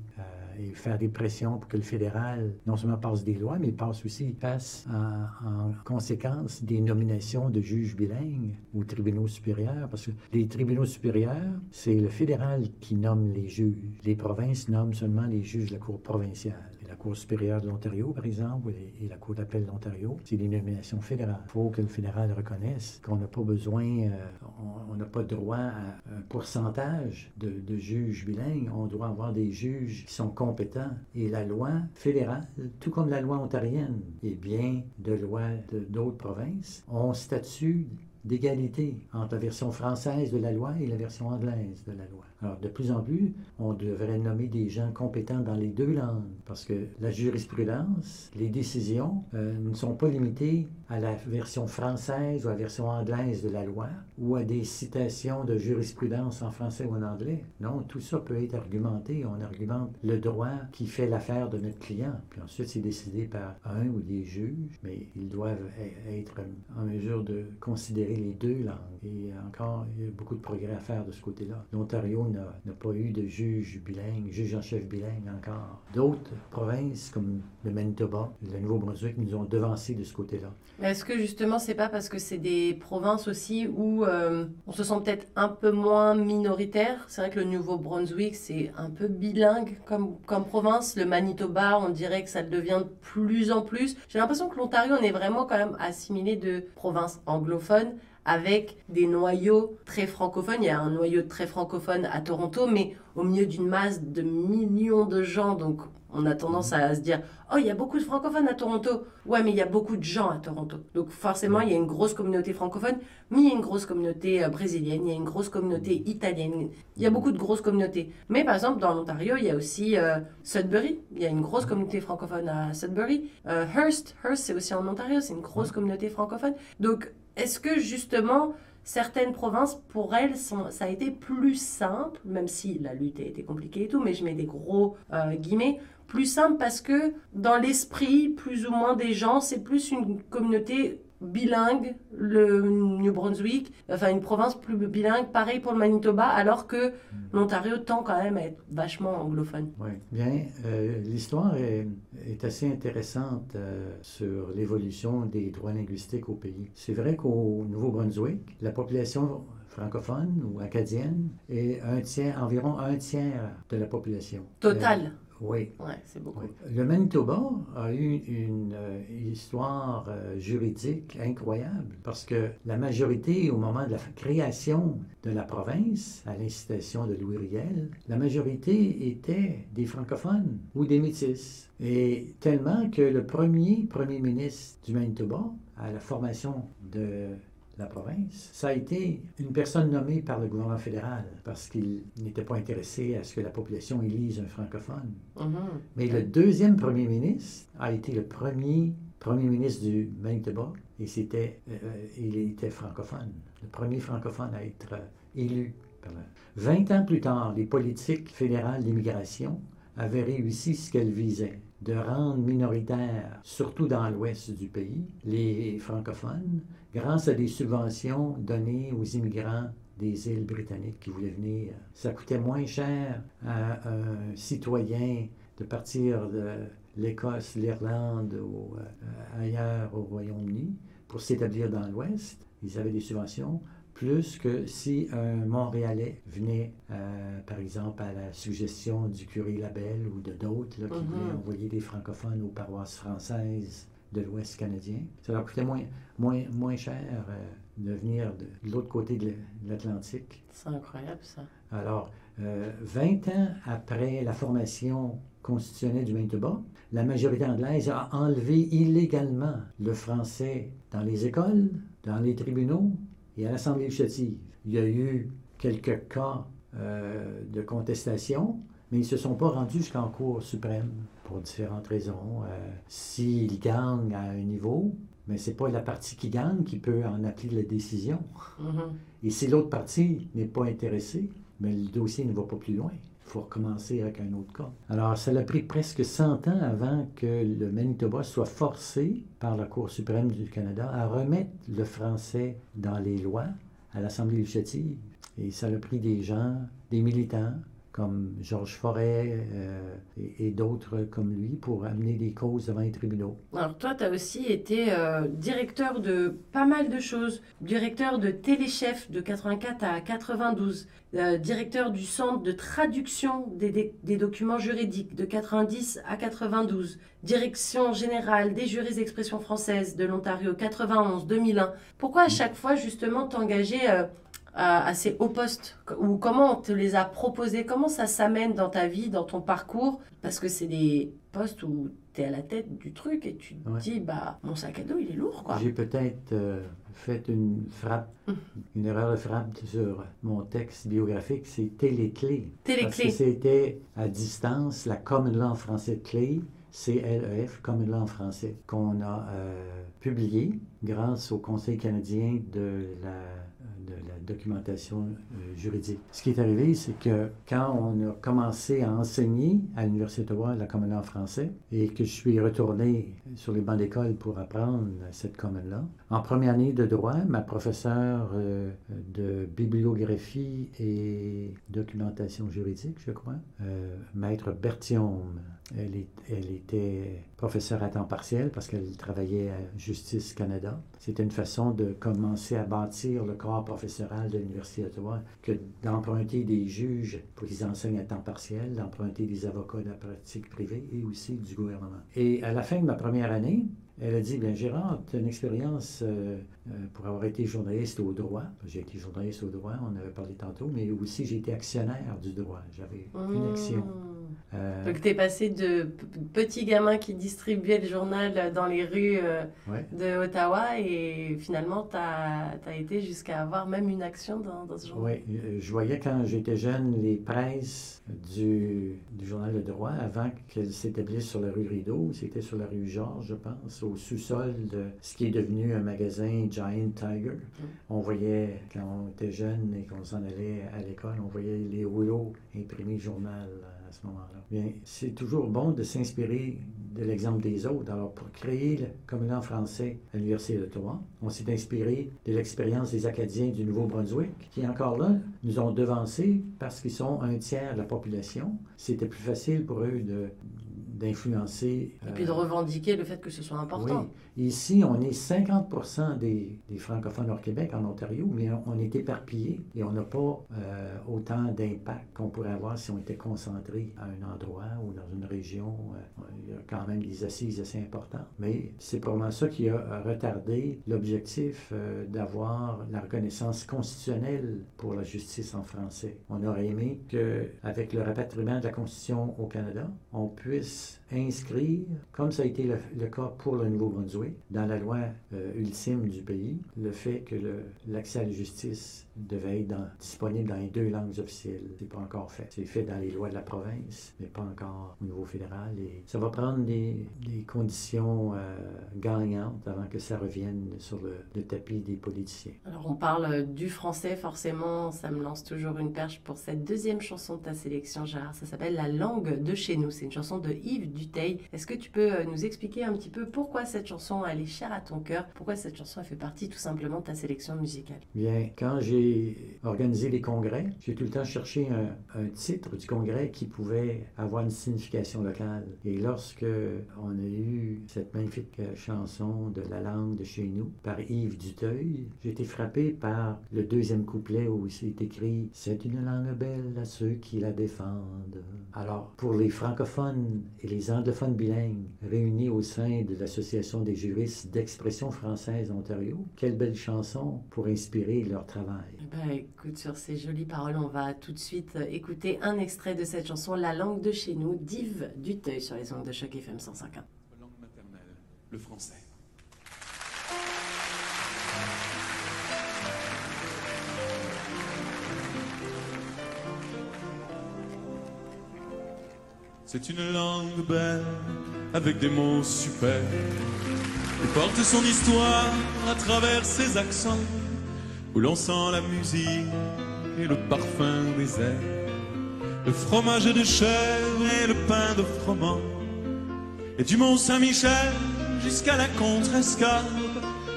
et faire des pressions pour que le fédéral non seulement passe des lois, mais passe aussi passe en, en conséquence des nominations de juges bilingues aux tribunaux supérieurs, parce que les tribunaux supérieurs, c'est le fédéral qui nomme les juges. Les provinces nomment seulement les juges de la Cour provinciale. La Cour supérieure de l'Ontario, par exemple, et, la Cour d'appel de l'Ontario, c'est des fédérales. Il faut que le fédéral reconnaisse qu'on n'a pas besoin, euh, on n'a pas droit à un pourcentage de, de juges bilingues. On doit avoir des juges qui sont compétents. Et la loi fédérale, tout comme la loi ontarienne et bien de lois d'autres provinces, ont statut d'égalité entre la version française de la loi et la version anglaise de la loi. Alors, de plus en plus, on devrait nommer des gens compétents dans les deux langues, parce que la jurisprudence, les décisions euh, ne sont pas limitées à la version française ou à la version anglaise de la loi, ou à des citations de jurisprudence en français ou en anglais. Non, tout ça peut être argumenté. On argumente le droit qui fait l'affaire de notre client. Puis ensuite, c'est décidé par un ou des juges, mais ils doivent e-, être en mesure de considérer les deux langues. Et encore, il y a beaucoup de progrès à faire de ce côté-là. L'Ontario n'a pas eu de juge bilingue, juge en chef bilingue encore. D'autres provinces, comme le Manitoba, le Nouveau-Brunswick, nous ont devancé de ce côté-là. Est-ce que justement, c'est pas parce que c'est des provinces aussi où euh, on se sent peut-être un peu moins minoritaire? C'est vrai que le Nouveau-Brunswick, c'est un peu bilingue comme, comme province. Le Manitoba, on dirait que ça devient de plus en plus. J'ai l'impression que l'Ontario, on est vraiment quand même assimilé de province anglophone avec des noyaux très francophones. Il y a un noyau très francophone à Toronto, mais au milieu d'une masse de millions de gens. Donc, on a tendance à se dire Oh, il y a beaucoup de francophones à Toronto. Ouais, mais il y a beaucoup de gens à Toronto. Donc, forcément, il y a une grosse communauté francophone, mais il y a une grosse communauté euh, brésilienne, il y a une grosse communauté italienne. Il y a beaucoup de grosses communautés. Mais par exemple, dans l'Ontario, il y a aussi euh, Sudbury. Il y a une grosse communauté francophone à Sudbury. Euh, Hearst, Hearst, c'est aussi en Ontario, c'est une grosse communauté francophone. Donc, est-ce que justement, certaines provinces, pour elles, ça a été plus simple, même si la lutte a été compliquée et tout, mais je mets des gros euh, guillemets, plus simple parce que dans l'esprit, plus ou moins des gens, c'est plus une communauté bilingue, le New Brunswick, enfin une province plus bilingue, pareil pour le Manitoba, alors que hmm. l'Ontario tend quand même à être vachement anglophone. Oui, bien, euh, l'histoire est, assez intéressante euh, sur l'évolution des droits linguistiques au pays. C'est vrai qu'au Nouveau-Brunswick, la population francophone ou acadienne est un tiers, environ un tiers de la population. Total. Oui. Ouais, c'est beaucoup. Le Manitoba a eu une euh, histoire euh, juridique incroyable parce que la majorité, au moment de la création de la province, à l'incitation de Louis Riel, la majorité était des francophones ou des métis. Et tellement que le premier premier ministre du Manitoba, à la formation de la province, ça a été une personne nommée par le gouvernement fédéral parce qu'il n'était pas intéressé à ce que la population élise un francophone. Mm-hmm. Mais le deuxième premier ministre a été le premier premier ministre du Manitoba et c'était, euh, il était francophone, le premier francophone à être élu. Vingt ans plus tard, les politiques fédérales d'immigration avaient réussi ce qu'elles visaient de rendre minoritaires, surtout dans l'ouest du pays, les francophones, grâce à des subventions données aux immigrants des îles britanniques qui voulaient venir. Ça coûtait moins cher à un citoyen de partir de l'Écosse, l'Irlande ou euh, ailleurs au Royaume-Uni pour s'établir dans l'Ouest. Ils avaient des subventions plus que si un Montréalais venait, euh, par exemple, à la suggestion du curé Labelle ou de d'autres qui mm-hmm. voulaient envoyer des francophones aux paroisses françaises de l'Ouest canadien. Ça leur coûtait moins, moins, moins cher euh, de venir de, l'autre côté de l'Atlantique. C'est incroyable, ça. Alors, 20 euh, ans après la formation constitutionnelle du Manitoba, la majorité anglaise a enlevé illégalement le français dans les écoles, dans les tribunaux et à l'Assemblée législative. Il y a eu quelques cas euh, de contestation, mais ils ne se sont pas rendus jusqu'en Cour suprême pour différentes raisons. Euh, s'ils gagnent à un niveau, mais ce n'est pas la partie qui gagne qui peut en appeler la décision. Mm-hmm. Et si l'autre partie n'est pas intéressée, mais le dossier ne va pas plus loin. Il faut recommencer avec un autre cas. Alors, ça a pris presque 100 ans avant que le Manitoba soit forcé par la Cour suprême du Canada à remettre le français dans les lois à l'Assemblée législative. Et ça a pris des gens, des militants, comme Georges Forêt euh, et, d'autres comme lui pour amener des causes devant les tribunaux. Alors toi, tu as aussi été euh, directeur de pas mal de choses. Directeur de Téléchef de 84 à 92. Euh, directeur du Centre de traduction des, documents juridiques de 90 à 92. Direction générale des jurys d'expression française de l'Ontario 91-2001. Pourquoi à chaque fois justement t'engager à, ces hauts postes Ou comment on te les a proposés? Comment ça s'amène dans ta vie, dans ton parcours? Parce que c'est des postes où tu es à la tête du truc et tu te Ouais. dis, bah, mon sac à dos, il est lourd, quoi. J'ai peut-être euh, fait une frappe, Hum. une erreur de frappe sur mon texte biographique, c'est téléclé. Parce que Téléclé. c'était à distance la Common Law en français clé, CLEF, Common Law en français, qu'on a euh, publié grâce au Conseil canadien de la, de la documentation euh, juridique. Ce qui est arrivé, c'est que quand on a commencé à enseigner à l'Université d'Ottawa la Common Law en français et que je suis retourné sur les bancs d'école pour apprendre cette Common Law, en première année de droit, ma professeure euh, de bibliographie et documentation juridique, je crois, euh, Maître Berthiaume, elle, est- elle était professeure à temps partiel parce qu'elle travaillait à Justice Canada. C'était une façon de commencer à bâtir le corps professoral de l'Université d'Ottawa que d'emprunter des juges pour qu'ils enseignent à temps partiel, d'emprunter des avocats de la pratique privée et aussi du gouvernement. Et à la fin de ma première année, elle a dit, bien Gérard, tu as une expérience euh, euh, pour avoir été journaliste au droit. J'ai été journaliste au droit, on avait parlé tantôt, mais aussi j'ai été actionnaire du droit. J'avais une action. Mmh. Euh, Donc, tu es passé de petit gamin qui distribuait le journal dans les rues euh, ouais. de Ottawa et finalement, tu as, été jusqu'à avoir même une action dans, dans ce journal. Oui, euh, je voyais quand j'étais jeune les presses du, du journal Le Droit avant qu'elles s'établissent sur la rue Rideau. C'était sur la rue Georges, je pense, au sous-sol de ce qui est devenu un magasin Giant Tiger. On voyait, quand on était jeune et qu'on s'en allait à l'école, on voyait les rouleaux imprimés journal ce moment-là. Bien, c'est toujours bon de s'inspirer de l'exemple des autres. Alors, pour créer le communant français à l'Université d'Ottawa, on s'est inspiré de l'expérience des Acadiens du Nouveau-Brunswick, qui encore là nous ont devancés parce qu'ils sont un tiers de la population. C'était plus facile pour eux de d'influencer. Et puis de euh, revendiquer le fait que ce soit important. oui. Ici, on est 50 des, des francophones hors Québec, en Ontario, mais on, est éparpillés et on n'a pas euh, autant d'impact qu'on pourrait avoir si on était concentré à un endroit ou dans une région. Euh, il y a quand même des assises assez importantes. Mais c'est probablement ça qui a retardé l'objectif euh, d'avoir la reconnaissance constitutionnelle pour la justice en français. On aurait aimé qu'avec le rapatriement de la Constitution au Canada, on puisse Peace. Inscrire, comme ça a été le, cas pour le Nouveau-Brunswick, dans la loi euh, ultime du pays, le fait que l'accès à la justice devait être disponible dans les deux langues officielles. C'est pas encore fait. C'est fait dans les lois de la province, mais pas encore au niveau fédéral. Et ça va prendre des, conditions euh, gagnantes avant que ça revienne sur le, tapis des politiciens. Alors on parle euh, du français, forcément, ça me lance toujours une perche pour cette deuxième chanson de ta sélection, Gérard. Ça s'appelle La langue de chez nous. C'est une chanson de Yves Est-ce que tu peux euh, nous expliquer un petit peu pourquoi cette chanson, elle est chère à ton cœur? Pourquoi cette chanson, fait partie tout simplement de ta sélection musicale? Bien, quand j'ai organisé les congrès, j'ai tout le temps cherché un, titre du congrès qui pouvait avoir une signification locale. Et lorsque on a eu cette magnifique euh, chanson de la langue de chez nous par Yves Duteuil, j'ai été frappé par le deuxième couplet où c'est écrit C'est une langue belle à ceux qui la défendent. Alors, pour les francophones et les anglophones bilingues réunis au sein de l'Association des juristes d'expression française Ontario, quelle belle chanson pour inspirer leur travail. Eh ben, écoute, sur ces jolies paroles, on va tout de suite euh, écouter un extrait de cette chanson, La langue de chez nous, d'Yves Duteuil sur les ondes de choc FM 105.1. langue maternelle, le français. C'est une langue belle, avec des mots super, qui porte son histoire à travers ses accents, où l'on sent la musique et le parfum des airs, le fromage de chèvre et le pain de froment. Et du Mont Saint-Michel jusqu'à la Contrescarpe,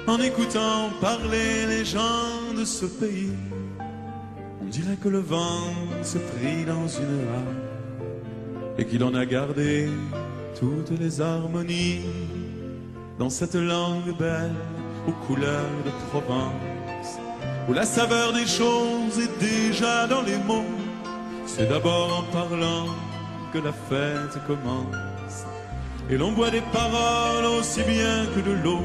en écoutant parler les gens de ce pays, on dirait que le vent s'est pris dans une harpe et qu'il en a gardé toutes les harmonies dans cette langue belle aux couleurs de Provence, où la saveur des choses est déjà dans les mots. C'est d'abord en parlant que la fête commence. Et l'on boit des paroles aussi bien que de l'eau.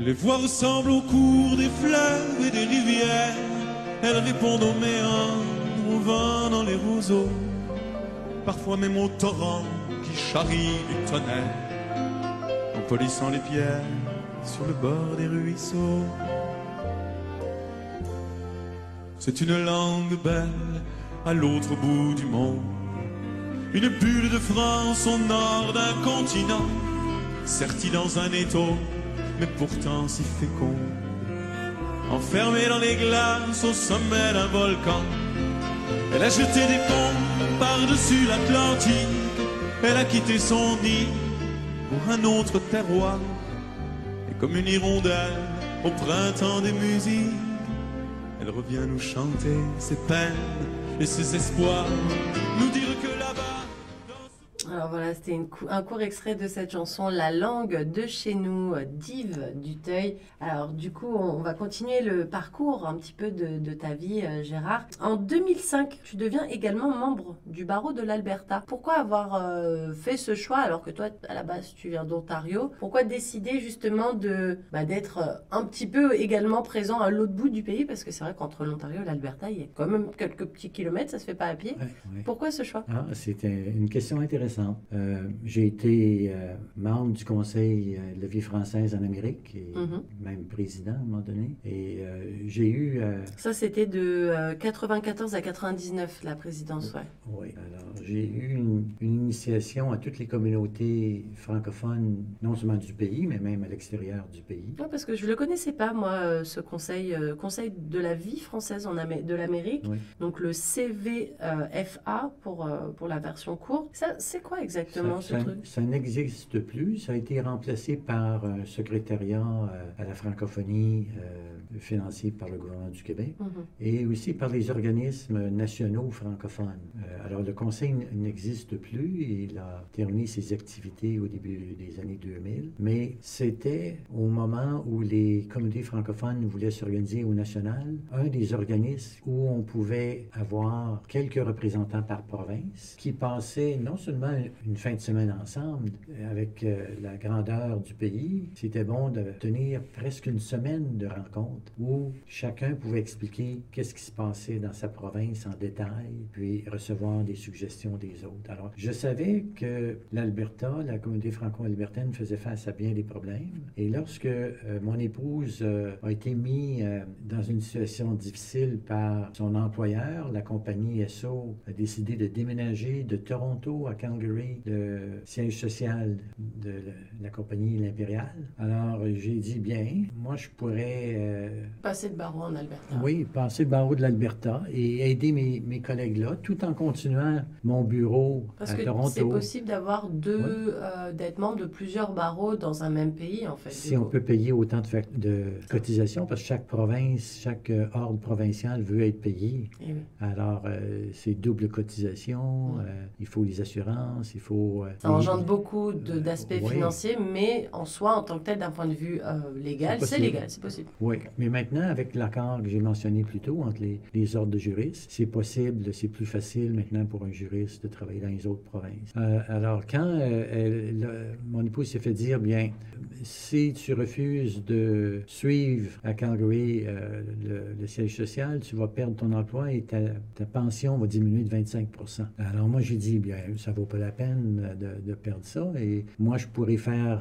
Les voix ressemblent au cours des fleuves et des rivières. Elles répondent aux méandres, au vent dans les roseaux. Parfois même au torrent qui charrie du tonnerre. polissant les pierres sur le bord des ruisseaux. C'est une langue belle à l'autre bout du monde. Une bulle de France au nord d'un continent, sertie dans un étau, mais pourtant si fécond. Enfermée dans les glaces au sommet d'un volcan, elle a jeté des ponts par-dessus l'Atlantique. Elle a quitté son nid pour un autre terroir. Et comme une hirondelle au printemps des musiques, elle revient nous chanter ses peines et ses espoirs, nous dire. Alors voilà, c'était cou- un court extrait de cette chanson La langue de chez nous, euh, d'Yves Duteuil. Alors du coup, on, on va continuer le parcours un petit peu de, de ta vie, euh, Gérard. En 2005, tu deviens également membre du barreau de l'Alberta. Pourquoi avoir euh, fait ce choix alors que toi, à la base, tu viens d'Ontario? Pourquoi décider justement de bah, d'être un petit peu également présent à l'autre bout du pays? Parce que c'est vrai qu'entre l'Ontario et l'Alberta, il y a quand même quelques petits kilomètres, ça se fait pas à pied. Ouais, ouais. Pourquoi ce choix? Ah, c'était une question intéressante. Euh, j'ai été euh, membre du Conseil euh, de la vie française en Amérique et Mhm. même président à un moment donné. Et j'ai eu, Ça, c'était de euh, 94 à 99, la présidence, ouais. oui, alors j'ai eu une, une initiation à toutes les communautés francophones, non seulement du pays, mais même à l'extérieur du pays. Ouais, parce que je le connaissais pas, moi, ce conseil, conseil de la vie française en Amé- de l'Amérique. Oui. Donc le CVFA pour, pour la version courte. Ça, c'est quoi exactement ça, ce ça- truc? ça n'existe plus. Ça a été remplacé par un secrétariat euh, à la francophonie euh, financé par le gouvernement du Québec. Mhm. et aussi par les organismes nationaux francophones. Euh, alors, le Conseil n'existe plus. Il a terminé ses activités au début des années 2000, mais c'était au moment où les communautés francophones voulaient s'organiser au national, un des organismes où on pouvait avoir quelques représentants par province qui passaient non seulement une fin de semaine ensemble euh, avec euh, la grandeur du pays, c'était bon de tenir presque une semaine de rencontres où chacun pouvait expliquer qu'est-ce qui se passait dans sa province en détail, puis recevoir des suggestions des autres. Alors, je savais que l'Alberta, la communauté franco-albertaine, faisait face à bien des problèmes. Et lorsque euh, mon épouse euh, a été mise euh, dans une situation difficile par son employeur, la compagnie SO a décidé de déménager de Toronto à Calgary, le siège social de la, la compagnie L'Impériale. Alors, j'ai dit, bien, moi, je pourrais... Passer de barreau en Alberta. oui, passer le barreau de l'Alberta et aider mes, mes collègues là, tout en continuant mon bureau Parce à que Toronto. c'est possible d'avoir deux, euh, d'être membre de plusieurs barreaux dans un même pays, en fait. Si on peut payer autant de, cotisations, parce que chaque province, chaque euh, ordre provincial veut être payé. Eh oui. Alors, euh, c'est double cotisation, euh, il faut les assurances, il faut... Ça engendre beaucoup d'aspects financiers, mais en soi, en tant que tel, d'un point de vue légal, C'est légal, c'est possible. Oui, mais maintenant, avec l'accord que j'ai mentionné plus tôt entre les, ordres de juristes, c'est possible, c'est plus facile maintenant pour un juriste de travailler dans les autres provinces. Euh, alors, quand euh, mon épouse s'est fait dire, bien, si tu refuses de suivre à Calgary euh, le, siège social, tu vas perdre ton emploi et ta, pension va diminuer de 25 Alors, moi, j'ai dit, bien, ça vaut pas la peine de, perdre ça et moi, je pourrais faire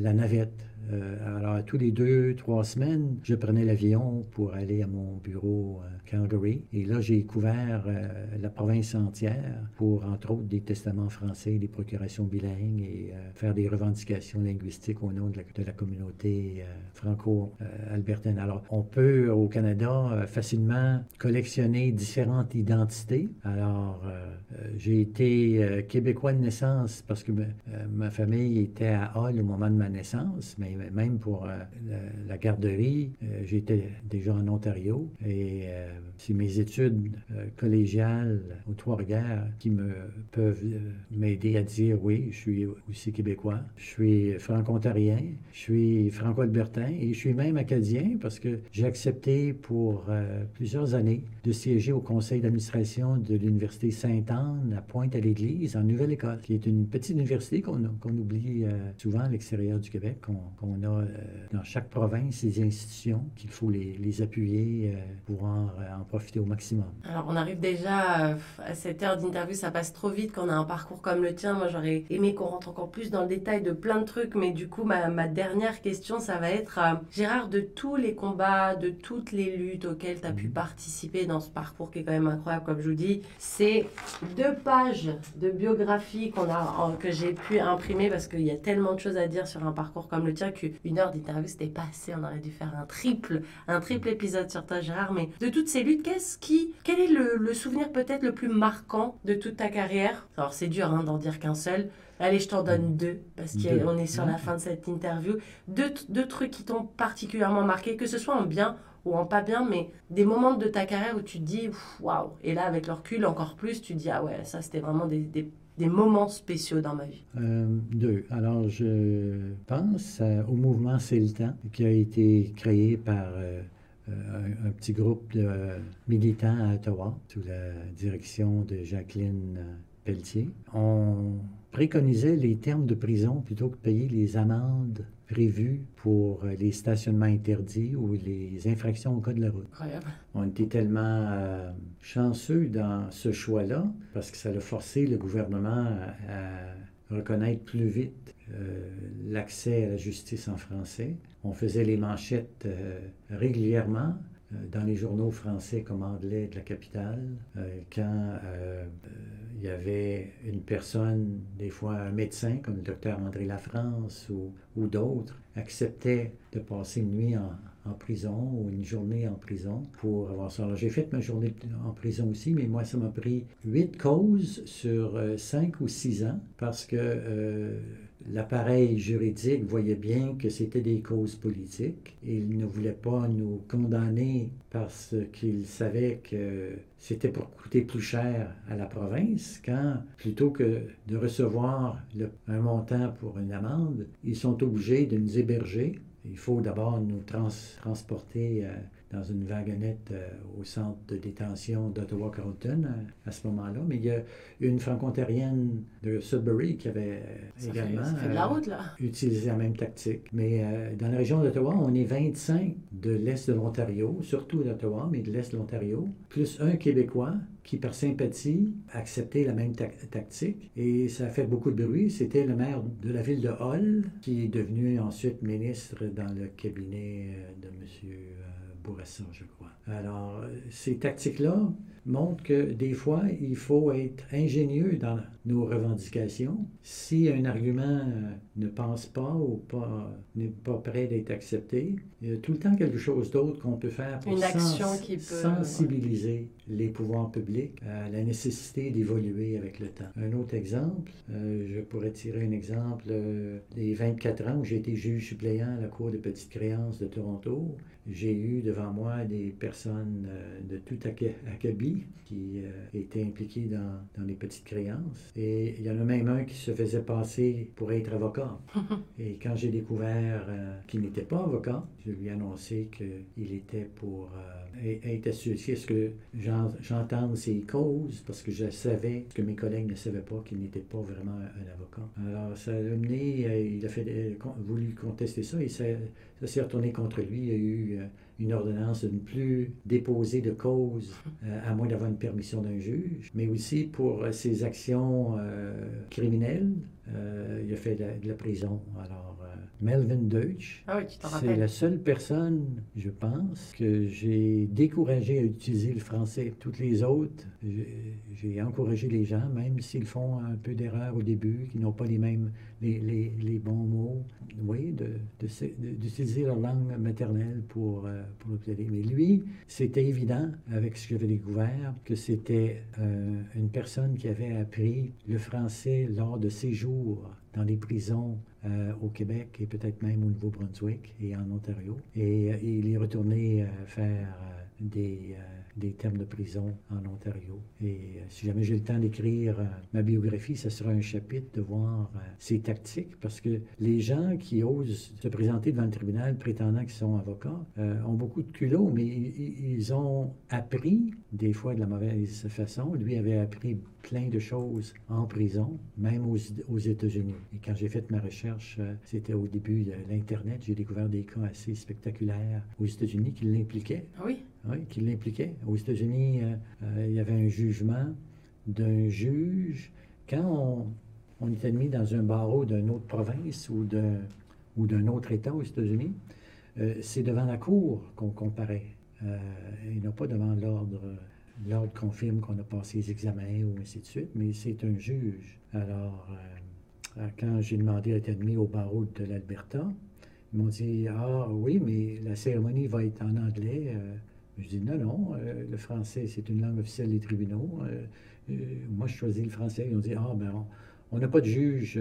la navette. Euh, alors, tous les deux, trois semaines, je prenais l'avion pour aller à mon bureau à Calgary. Et là, j'ai couvert euh, la province entière pour, entre autres, des testaments français, des procurations bilingues et euh, faire des revendications linguistiques au nom de la, communauté euh, franco-albertaine. Alors, on peut, au Canada, euh, facilement collectionner différentes identités. Alors, euh, euh, j'ai été euh, québécois de naissance parce que euh, ma famille était à Hall au moment de ma naissance, mais même pour euh, la, garderie, euh, j'étais déjà en Ontario et euh, c'est mes études collégiales aux Trois-Rivières qui me peuvent m'aider à dire oui, je suis aussi québécois, je suis franco-ontarien, je suis franco-albertain et je suis même acadien parce que j'ai accepté pour plusieurs années de siéger au conseil d'administration de l'Université Sainte-Anne à Pointe-à-l'Église, en Nouvelle-Écosse, qui est une petite université qu'on oublie souvent à l'extérieur du Québec, qu'on a euh, dans chaque province des institutions qu'il faut les, les appuyer euh, pour en, en, profiter au maximum. Alors on arrive déjà euh, à cette heure d'interview, ça passe trop vite quand on a un parcours comme le tien. Moi j'aurais aimé qu'on rentre encore plus dans le détail de plein de trucs, mais du coup ma, ma dernière question ça va être Gérard, de tous les combats, de toutes les luttes auxquelles tu as pu mhm. participer dans ce parcours qui est quand même incroyable comme je vous dis, c'est deux pages de biographie qu'on a, que j'ai pu imprimer parce qu'il y a tellement de choses à dire sur un parcours comme le tien qu'une heure d'interview, c'était pas assez. On aurait dû faire un triple, un triple épisode sur toi, Gérard. Mais de toutes ces luttes, qu'est-ce qui, quel est le, souvenir peut-être le plus marquant de toute ta carrière? Alors, c'est dur hein, d'en dire qu'un seul. Allez, je t'en donne deux, parce qu'on est sur la fin de cette interview. Deux, deux trucs qui t'ont particulièrement marqué, que ce soit en bien ou en pas bien, mais des moments de ta carrière où tu te dis waouh. Et là, avec le recul, encore plus, tu te dis ah ouais, ça c'était vraiment des, des des moments spéciaux dans ma vie? Euh, deux. Alors, je pense au mouvement C'est le temps, qui a été créé par euh, un, petit groupe de militants à Ottawa, sous la direction de Jacqueline Pelletier. On préconisait les termes de prison plutôt que de payer les amendes prévues pour les stationnements interdits ou les infractions au code de la route. Incroyable. On était tellement euh, chanceux dans ce choix-là parce que ça a forcé le gouvernement à, reconnaître plus vite euh, l'accès à la justice en français. On faisait les manchettes euh, régulièrement dans les journaux français comme anglais de la capitale, quand il y avait une personne, des fois un médecin comme le docteur André Lafrance ou, ou d'autres, acceptait de passer une nuit en, en, prison ou une journée en prison pour avoir ça. Alors j'ai fait ma journée en prison aussi, mais moi ça m'a pris huit causes sur euh, cinq ou six ans parce que euh, l'appareil juridique voyait bien que c'était des causes politiques. Il ne voulait pas nous condamner parce qu'il savait que c'était pour coûter plus cher à la province, quand plutôt que de recevoir un montant pour une amende, ils sont obligés de nous héberger. Il faut d'abord nous transporter euh, dans une wagonnette euh, au centre de détention d'Ottawa-Carleton euh, à, ce moment-là. Mais il y a une franco-ontarienne de Sudbury qui avait également utilisé la même tactique. Mais dans la région d'Ottawa, on est 25 de l'Est de l'Ontario, surtout d'Ottawa, mais de l'Est de l'Ontario, plus un Québécois qui, par sympathie, acceptait la même tactique. Et ça a fait beaucoup de bruit. C'était le maire de la ville de Hull, qui est devenu ensuite ministre dans le cabinet de M. Bourassa, je crois. Alors, ces tactiques-là montrent que des fois, il faut être ingénieux dans nos revendications. Si un argument euh, ne pense pas ou pas n'est pas prêt d'être accepté, il y a tout le temps quelque chose d'autre qu'on peut faire pour sensibiliser les pouvoirs publics à la nécessité d'évoluer avec le temps. Un autre exemple, euh, je pourrais tirer un exemple euh, des 24 ans où j'ai été juge suppléant à la Cour de petites créances de Toronto. J'ai eu devant moi des personnes de tout acabit qui étaient impliquées dans, dans les petites créances. Et il y en a même un qui se faisait passer pour être avocat. Et quand j'ai découvert euh, qu'il n'était pas avocat, je lui ai annoncé qu'il était pour euh, être associé à ce que j'entende ses causes, parce que je savais que mes collègues ne savaient pas qu'il n'était pas vraiment un, avocat. Alors ça a mené, euh, il a fait, voulu contester ça et ça, s'est retourné contre lui. Il y a eu une ordonnance de ne plus déposer de cause euh, à moins d'avoir une permission d'un juge, mais aussi pour euh, ses actions euh, criminelles. Il a fait de la, prison. Alors, Melvin Deutsch, ah c'est la seule personne, je pense, que j'ai découragé à utiliser le français. Toutes les autres, j'ai encouragé les gens, même s'ils font un peu d'erreur au début, qu'ils n'ont pas les mêmes, les, les, les bons mots, oui, d'utiliser de, leur langue maternelle pour pour l'obtenir. Mais lui, c'était évident, avec ce que j'avais découvert, que c'était euh, une personne qui avait appris le français lors de ses jours dans les prisons euh, au Québec et peut-être même au Nouveau-Brunswick et en Ontario. Et euh, il est retourné faire des, des termes de prison en Ontario. Et si jamais j'ai le temps d'écrire ma biographie, ce sera un chapitre de voir ces tactiques, parce que les gens qui osent se présenter devant le tribunal prétendant qu'ils sont avocats ont beaucoup de culot, mais ils ont appris, des fois de la mauvaise façon. Lui avait appris plein de choses en prison, même aux, aux États-Unis. Et quand j'ai fait ma recherche, c'était au début de l'Internet, j'ai découvert des cas assez spectaculaires aux États-Unis qui l'impliquaient. Ah oui? Oui, qui l'impliquaient. Aux États-Unis, euh, euh, il y avait un jugement d'un juge. Quand on, on est admis dans un barreau d'une autre province ou d'un ou d'un autre État aux États-Unis, euh, c'est devant la cour qu'on comparait et non pas devant l'ordre. L'ordre confirme qu'on a passé les examens ou ainsi de suite, mais c'est un juge. Alors, quand j'ai demandé à être admis au barreau de l'Alberta, ils m'ont dit Ah oui, mais la cérémonie va être en anglais. Je dis non, non, euh, le français, c'est une langue officielle des tribunaux. Euh, euh, moi, je choisis le français. Ils ont dit, ah, ben, on n'a pas de juge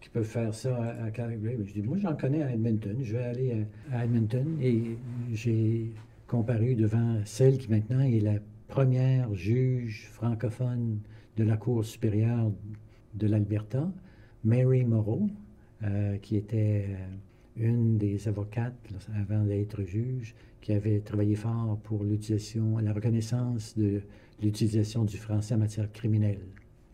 qui peut faire ça à, Calgary. Je dis, moi, j'en connais à Edmonton. Je vais aller à, Edmonton et j'ai comparu devant celle qui maintenant est la première juge francophone de la Cour supérieure de l'Alberta, Mary Moreau, qui était une des avocates avant d'être juge qui avait travaillé fort pour l'utilisation, la reconnaissance de l'utilisation du français en matière criminelle.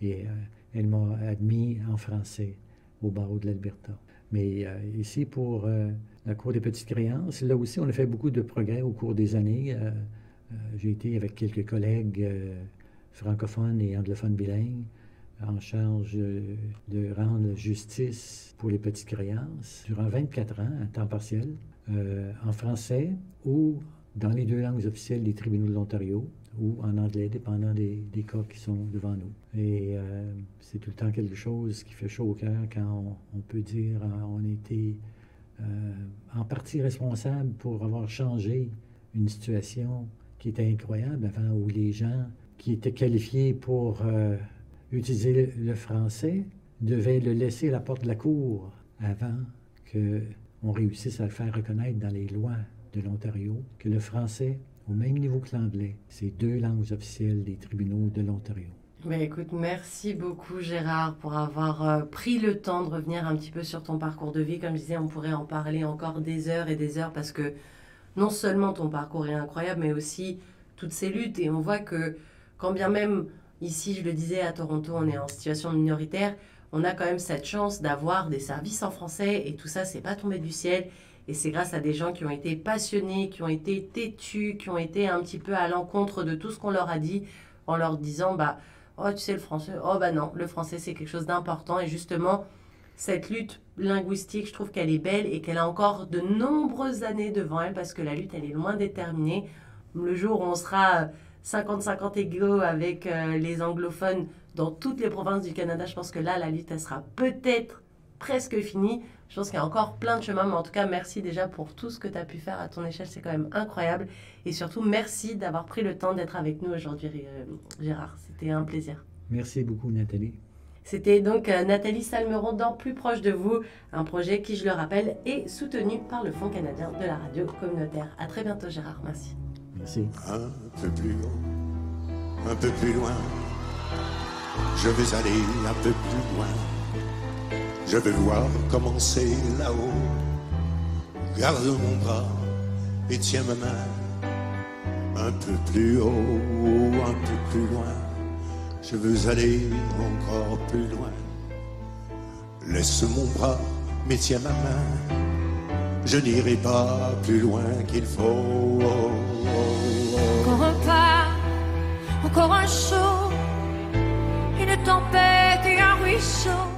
Et euh, elle m'a admis en français au barreau de l'Alberta. Mais euh, ici, pour euh, la Cour des petites créances, là aussi, on a fait beaucoup de progrès au cours des années. J'ai été avec quelques collègues francophones et anglophones bilingues en charge de rendre justice pour les petites créances durant 24 ans, à temps partiel. Euh, en français ou dans les deux langues officielles des tribunaux de l'Ontario ou en anglais, dépendant des, cas qui sont devant nous. Et euh, c'est tout le temps quelque chose qui fait chaud au cœur quand on, peut dire euh, on était en partie responsable pour avoir changé une situation qui était incroyable avant où les gens qui étaient qualifiés pour utiliser le français devaient le laisser à la porte de la cour avant que on réussisse à le faire reconnaître dans les lois de l'Ontario que le français, au même niveau que l'anglais, c'est deux langues officielles des tribunaux de l'Ontario. Ben écoute, merci beaucoup Gérard pour avoir euh, pris le temps de revenir un petit peu sur ton parcours de vie. Comme je disais, on pourrait en parler encore des heures et des heures parce que non seulement ton parcours est incroyable, mais aussi toutes ces luttes. Et on voit que quand bien même ici, je le disais, à Toronto, on est en situation minoritaire, on a quand même cette chance d'avoir des services en français et tout ça, c'est pas tombé du ciel. Et c'est grâce à des gens qui ont été passionnés, qui ont été têtus, qui ont été un petit peu à l'encontre de tout ce qu'on leur a dit en leur disant bah oh tu sais le français oh bah non le français c'est quelque chose d'important et justement cette lutte linguistique je trouve qu'elle est belle et qu'elle a encore de nombreuses années devant elle parce que la lutte elle est loin d'être terminée le jour où on sera 50-50 égaux avec euh, les anglophones dans toutes les provinces du Canada. Je pense que là, la lutte, elle sera peut-être presque finie. Je pense qu'il y a encore plein de chemins, mais en tout cas, merci déjà pour tout ce que tu as pu faire à ton échelle. C'est quand même incroyable. Et surtout, merci d'avoir pris le temps d'être avec nous aujourd'hui, euh, Gérard. C'était un plaisir. Merci beaucoup, Nathalie. C'était donc euh, Nathalie Salmeron dans Plus proche de vous, un projet qui, je le rappelle, est soutenu par le Fonds canadien de la radio communautaire. À très bientôt, Gérard. Merci. Merci. Un peu plus haut, un peu plus loin je vais aller un peu plus loin. Je vais voir commencer là-haut. Garde mon bras et tiens ma main. Un peu plus haut, un peu plus loin. Je veux aller encore plus loin. Laisse mon bras, mais tiens ma main. Je n'irai pas plus loin qu'il faut. Encore un pas, encore un saut tempête et un ruisseau